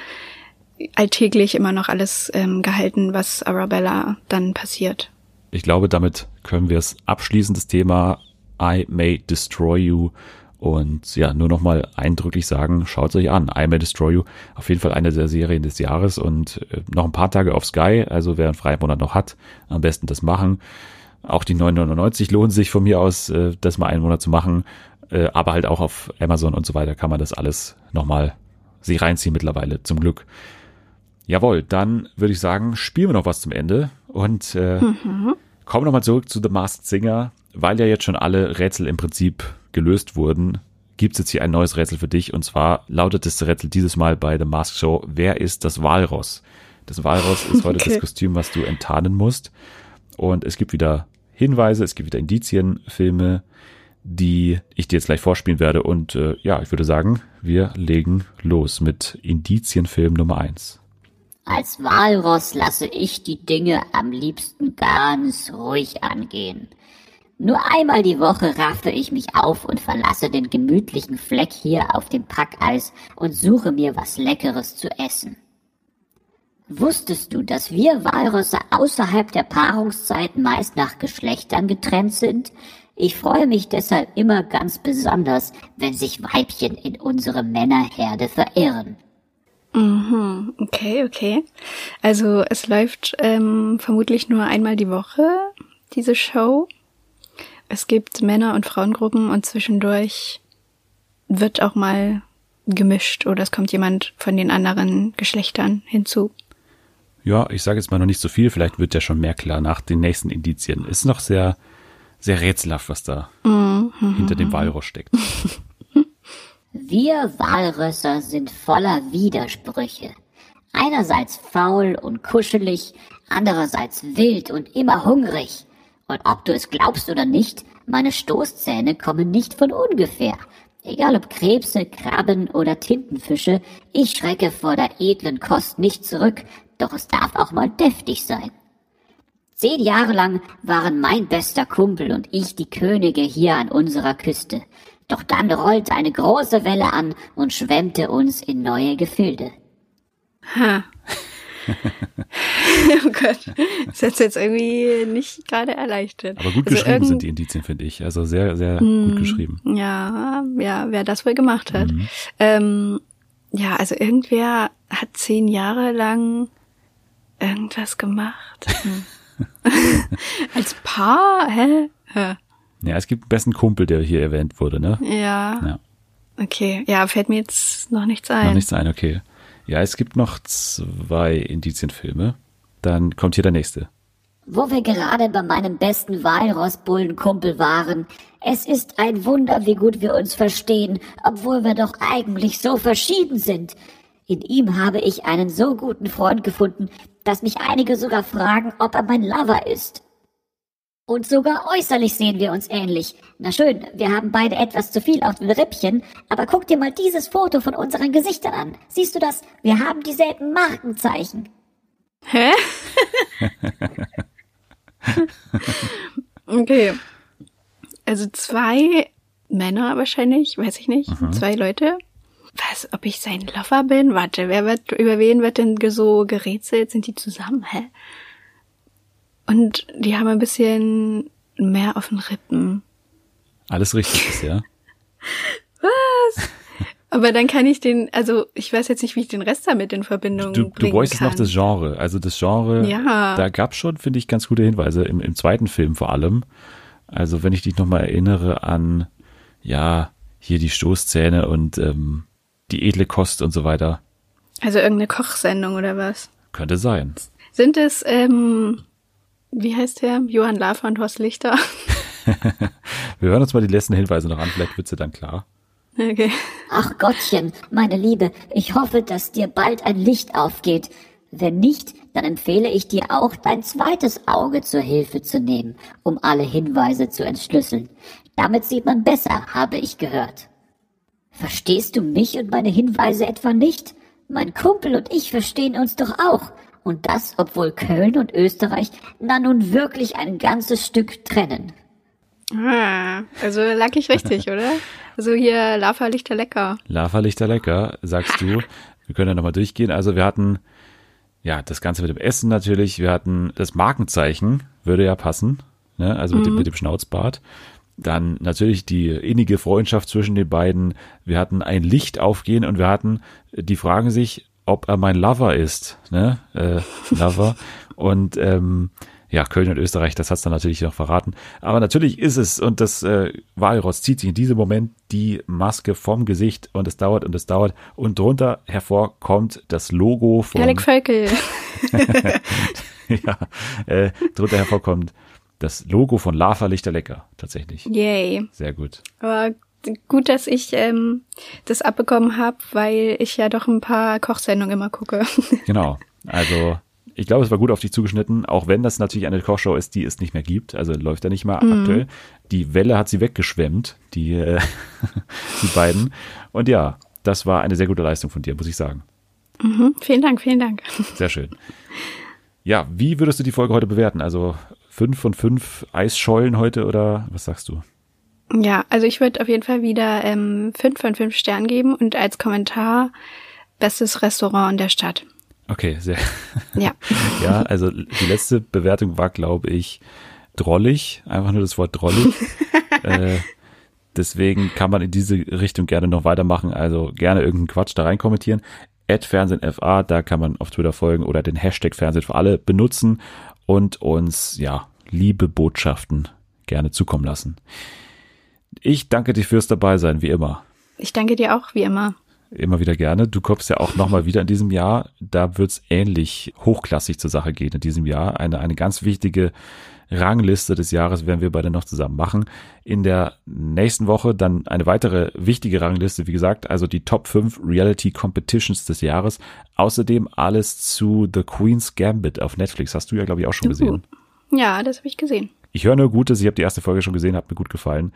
alltäglich immer noch alles ähm, gehalten, was Arabella dann passiert. Ich glaube, damit können wir es abschließen, das Thema I May Destroy You. Und ja, nur nochmal eindrücklich sagen, schaut es euch an. I May Destroy You, auf jeden Fall eine der Serien des Jahres und äh, noch ein paar Tage auf Sky. Also wer einen freien Monat noch hat, am besten das machen. Auch die 9,99 lohnen sich von mir aus, äh, das mal einen Monat zu machen. Äh, aber halt auch auf Amazon und so weiter kann man das alles nochmal sich reinziehen mittlerweile, zum Glück. Jawohl, dann würde ich sagen, spielen wir noch was zum Ende und äh, mhm. kommen nochmal zurück zu The Masked Singer. Weil ja jetzt schon alle Rätsel im Prinzip gelöst wurden, gibt es jetzt hier ein neues Rätsel für dich und zwar lautet das Rätsel dieses Mal bei The Mask Show, wer ist das Walross? Das Walross ist heute okay. das Kostüm, was du enttarnen musst und es gibt wieder Hinweise, es gibt wieder Indizien, Filme, die ich dir jetzt gleich vorspielen werde. Und äh, ja, ich würde sagen, wir legen los mit Indizienfilm Nummer eins. Als Walross lasse ich die Dinge am liebsten ganz ruhig angehen. Nur einmal die Woche raffe ich mich auf und verlasse den gemütlichen Fleck hier auf dem Packeis und suche mir was Leckeres zu essen. Wusstest du, dass wir Walrosse außerhalb der Paarungszeit meist nach Geschlechtern getrennt sind? Ich freue mich deshalb immer ganz besonders, wenn sich Weibchen in unsere Männerherde verirren. Mhm, okay, okay. Also es läuft ähm, vermutlich nur einmal die Woche, diese Show. Es gibt Männer- und Frauengruppen und zwischendurch wird auch mal gemischt oder es kommt jemand von den anderen Geschlechtern hinzu. Ja, ich sage jetzt mal noch nicht so viel, vielleicht wird ja schon mehr klar nach den nächsten Indizien. Ist noch sehr sehr rätselhaft, was da mhm. hinter dem Walross steckt. Wir Walrösser sind voller Widersprüche. Einerseits faul und kuschelig, andererseits wild und immer hungrig. Und ob du es glaubst oder nicht, meine Stoßzähne kommen nicht von ungefähr. Egal ob Krebse, Krabben oder Tintenfische, ich schrecke vor der edlen Kost nicht zurück, doch es darf auch mal deftig sein. Zehn Jahre lang waren mein bester Kumpel und ich die Könige hier an unserer Küste. Doch dann rollte eine große Welle an und schwemmte uns in neue Gefilde. Ha. oh Gott, das hat jetzt irgendwie nicht gerade erleichtert. Aber gut also geschrieben sind die Indizien, finde ich. Also sehr, sehr mm, gut geschrieben. Ja, ja, wer das wohl gemacht hat. Mhm. Ähm, ja, also irgendwer hat zehn Jahre lang irgendwas gemacht. Hm. Als Paar? Hä? Hä? Ja, es gibt einen besten Kumpel, der hier erwähnt wurde, ne? Ja. ja. Okay, ja, fällt mir jetzt noch nichts ein. Noch nichts ein, okay. Ja, es gibt noch zwei Indizienfilme. Dann kommt hier der nächste. Wo wir gerade bei meinem besten Walrossbullenkumpel waren. Es ist ein Wunder, wie gut wir uns verstehen, obwohl wir doch eigentlich so verschieden sind. In ihm habe ich einen so guten Freund gefunden, dass mich einige sogar fragen, ob er mein Lover ist. Und sogar äußerlich sehen wir uns ähnlich. Na schön, wir haben beide etwas zu viel auf den Rippchen, aber guck dir mal dieses Foto von unseren Gesichtern an. Siehst du das? Wir haben dieselben Markenzeichen. Hä? okay. Also zwei Männer wahrscheinlich, weiß ich nicht. Mhm. Zwei Leute was, ob ich sein Lover bin? Warte, wer wird, über wen wird denn so gerätselt? Sind die zusammen? Hä? Und die haben ein bisschen mehr auf den Rippen. Alles richtig ist, ja. was? Aber dann kann ich den, also ich weiß jetzt nicht, wie ich den Rest damit in Verbindung Du, du bringen bräuchtest kann. noch das Genre. Also das Genre, Ja. da gab schon, finde ich, ganz gute Hinweise, im, im zweiten Film vor allem. Also wenn ich dich nochmal erinnere an, ja, hier die Stoßzähne und ähm, die edle Kost und so weiter. Also irgendeine Kochsendung oder was? Könnte sein. Sind es, ähm, wie heißt der? Johann Lafer und Horst Lichter? Wir hören uns mal die letzten Hinweise noch an, vielleicht wird's dir dann klar. Okay. Ach Gottchen, meine Liebe, ich hoffe, dass dir bald ein Licht aufgeht. Wenn nicht, dann empfehle ich dir auch, dein zweites Auge zur Hilfe zu nehmen, um alle Hinweise zu entschlüsseln. Damit sieht man besser, habe ich gehört. Verstehst du mich und meine Hinweise etwa nicht? Mein Kumpel und ich verstehen uns doch auch. Und das, obwohl Köln und Österreich na nun wirklich ein ganzes Stück trennen. Ah, also lag ich richtig, oder? Also hier Lava Lichter lecker. Lava Lichter lecker, sagst du. Wir können ja nochmal durchgehen. Also wir hatten, ja, das Ganze mit dem Essen natürlich. Wir hatten das Markenzeichen, würde ja passen, ne? also mit, dem, mit dem Schnauzbart. Dann natürlich die innige Freundschaft zwischen den beiden. Wir hatten ein Licht aufgehen und wir hatten, die fragen sich, ob er mein Lover ist, ne? Äh, Lover. und ähm, ja, Köln und Österreich, das hat's dann natürlich noch verraten. Aber natürlich ist es, und das äh, Walross zieht sich in diesem Moment die Maske vom Gesicht und es dauert und es dauert. Und drunter hervor kommt das Logo von Alec Völkel. ja, äh, drunter hervorkommt das Logo von Lava Lichter Lecker, tatsächlich. Yay. Sehr gut. Aber gut, dass ich ähm, das abbekommen habe, weil ich ja doch ein paar Kochsendungen immer gucke. Genau. Also, ich glaube, es war gut auf dich zugeschnitten, auch wenn das natürlich eine Kochshow ist, die es nicht mehr gibt. Also läuft ja nicht mal aktuell. Die Welle hat sie weggeschwemmt, die, äh, die beiden. Und ja, das war eine sehr gute Leistung von dir, muss ich sagen. Mhm, vielen Dank, vielen Dank. Sehr schön. Ja, wie würdest du die Folge heute bewerten? Also fünf von fünf Eisschollen heute oder was sagst du? Ja, also ich würde auf jeden Fall wieder ähm, fünf von fünf Sternen geben und als Kommentar bestes Restaurant in der Stadt. Okay, sehr. Ja. Ja, also die letzte Bewertung war, glaube ich, drollig. Einfach nur das Wort drollig. äh, deswegen kann man in diese Richtung gerne noch weitermachen. Also gerne irgendeinen Quatsch da rein kommentieren. At FernsehenFA, da kann man auf Twitter folgen oder den Hashtag Fernsehen für alle benutzen und uns, ja, liebe Botschaften gerne zukommen lassen. Ich danke dir fürs Dabeisein, wie immer. Ich danke dir auch, wie immer. Immer wieder gerne. Du kommst ja auch nochmal wieder in diesem Jahr. Da wird's ähnlich hochklassig zur Sache gehen in diesem Jahr. Eine, eine ganz wichtige Rangliste des Jahres werden wir beide noch zusammen machen. In der nächsten Woche dann eine weitere wichtige Rangliste, wie gesagt, also die Top 5 Reality Competitions des Jahres. Außerdem alles zu The Queen's Gambit auf Netflix. Hast du ja, glaube ich, auch schon gesehen. Ja, das habe ich gesehen. Ich höre nur Gutes. Ich habe die erste Folge schon gesehen, hat mir gut gefallen.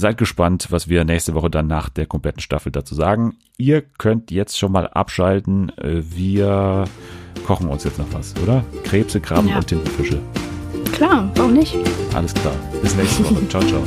Seid gespannt, was wir nächste Woche dann nach der kompletten Staffel dazu sagen. Ihr könnt jetzt schon mal abschalten. Äh, Wir kochen uns jetzt noch was, oder? Krebse, Krabben Ja. und Tintenfische. Klar, warum nicht? Alles klar. Bis nächste Woche. ciao, ciao.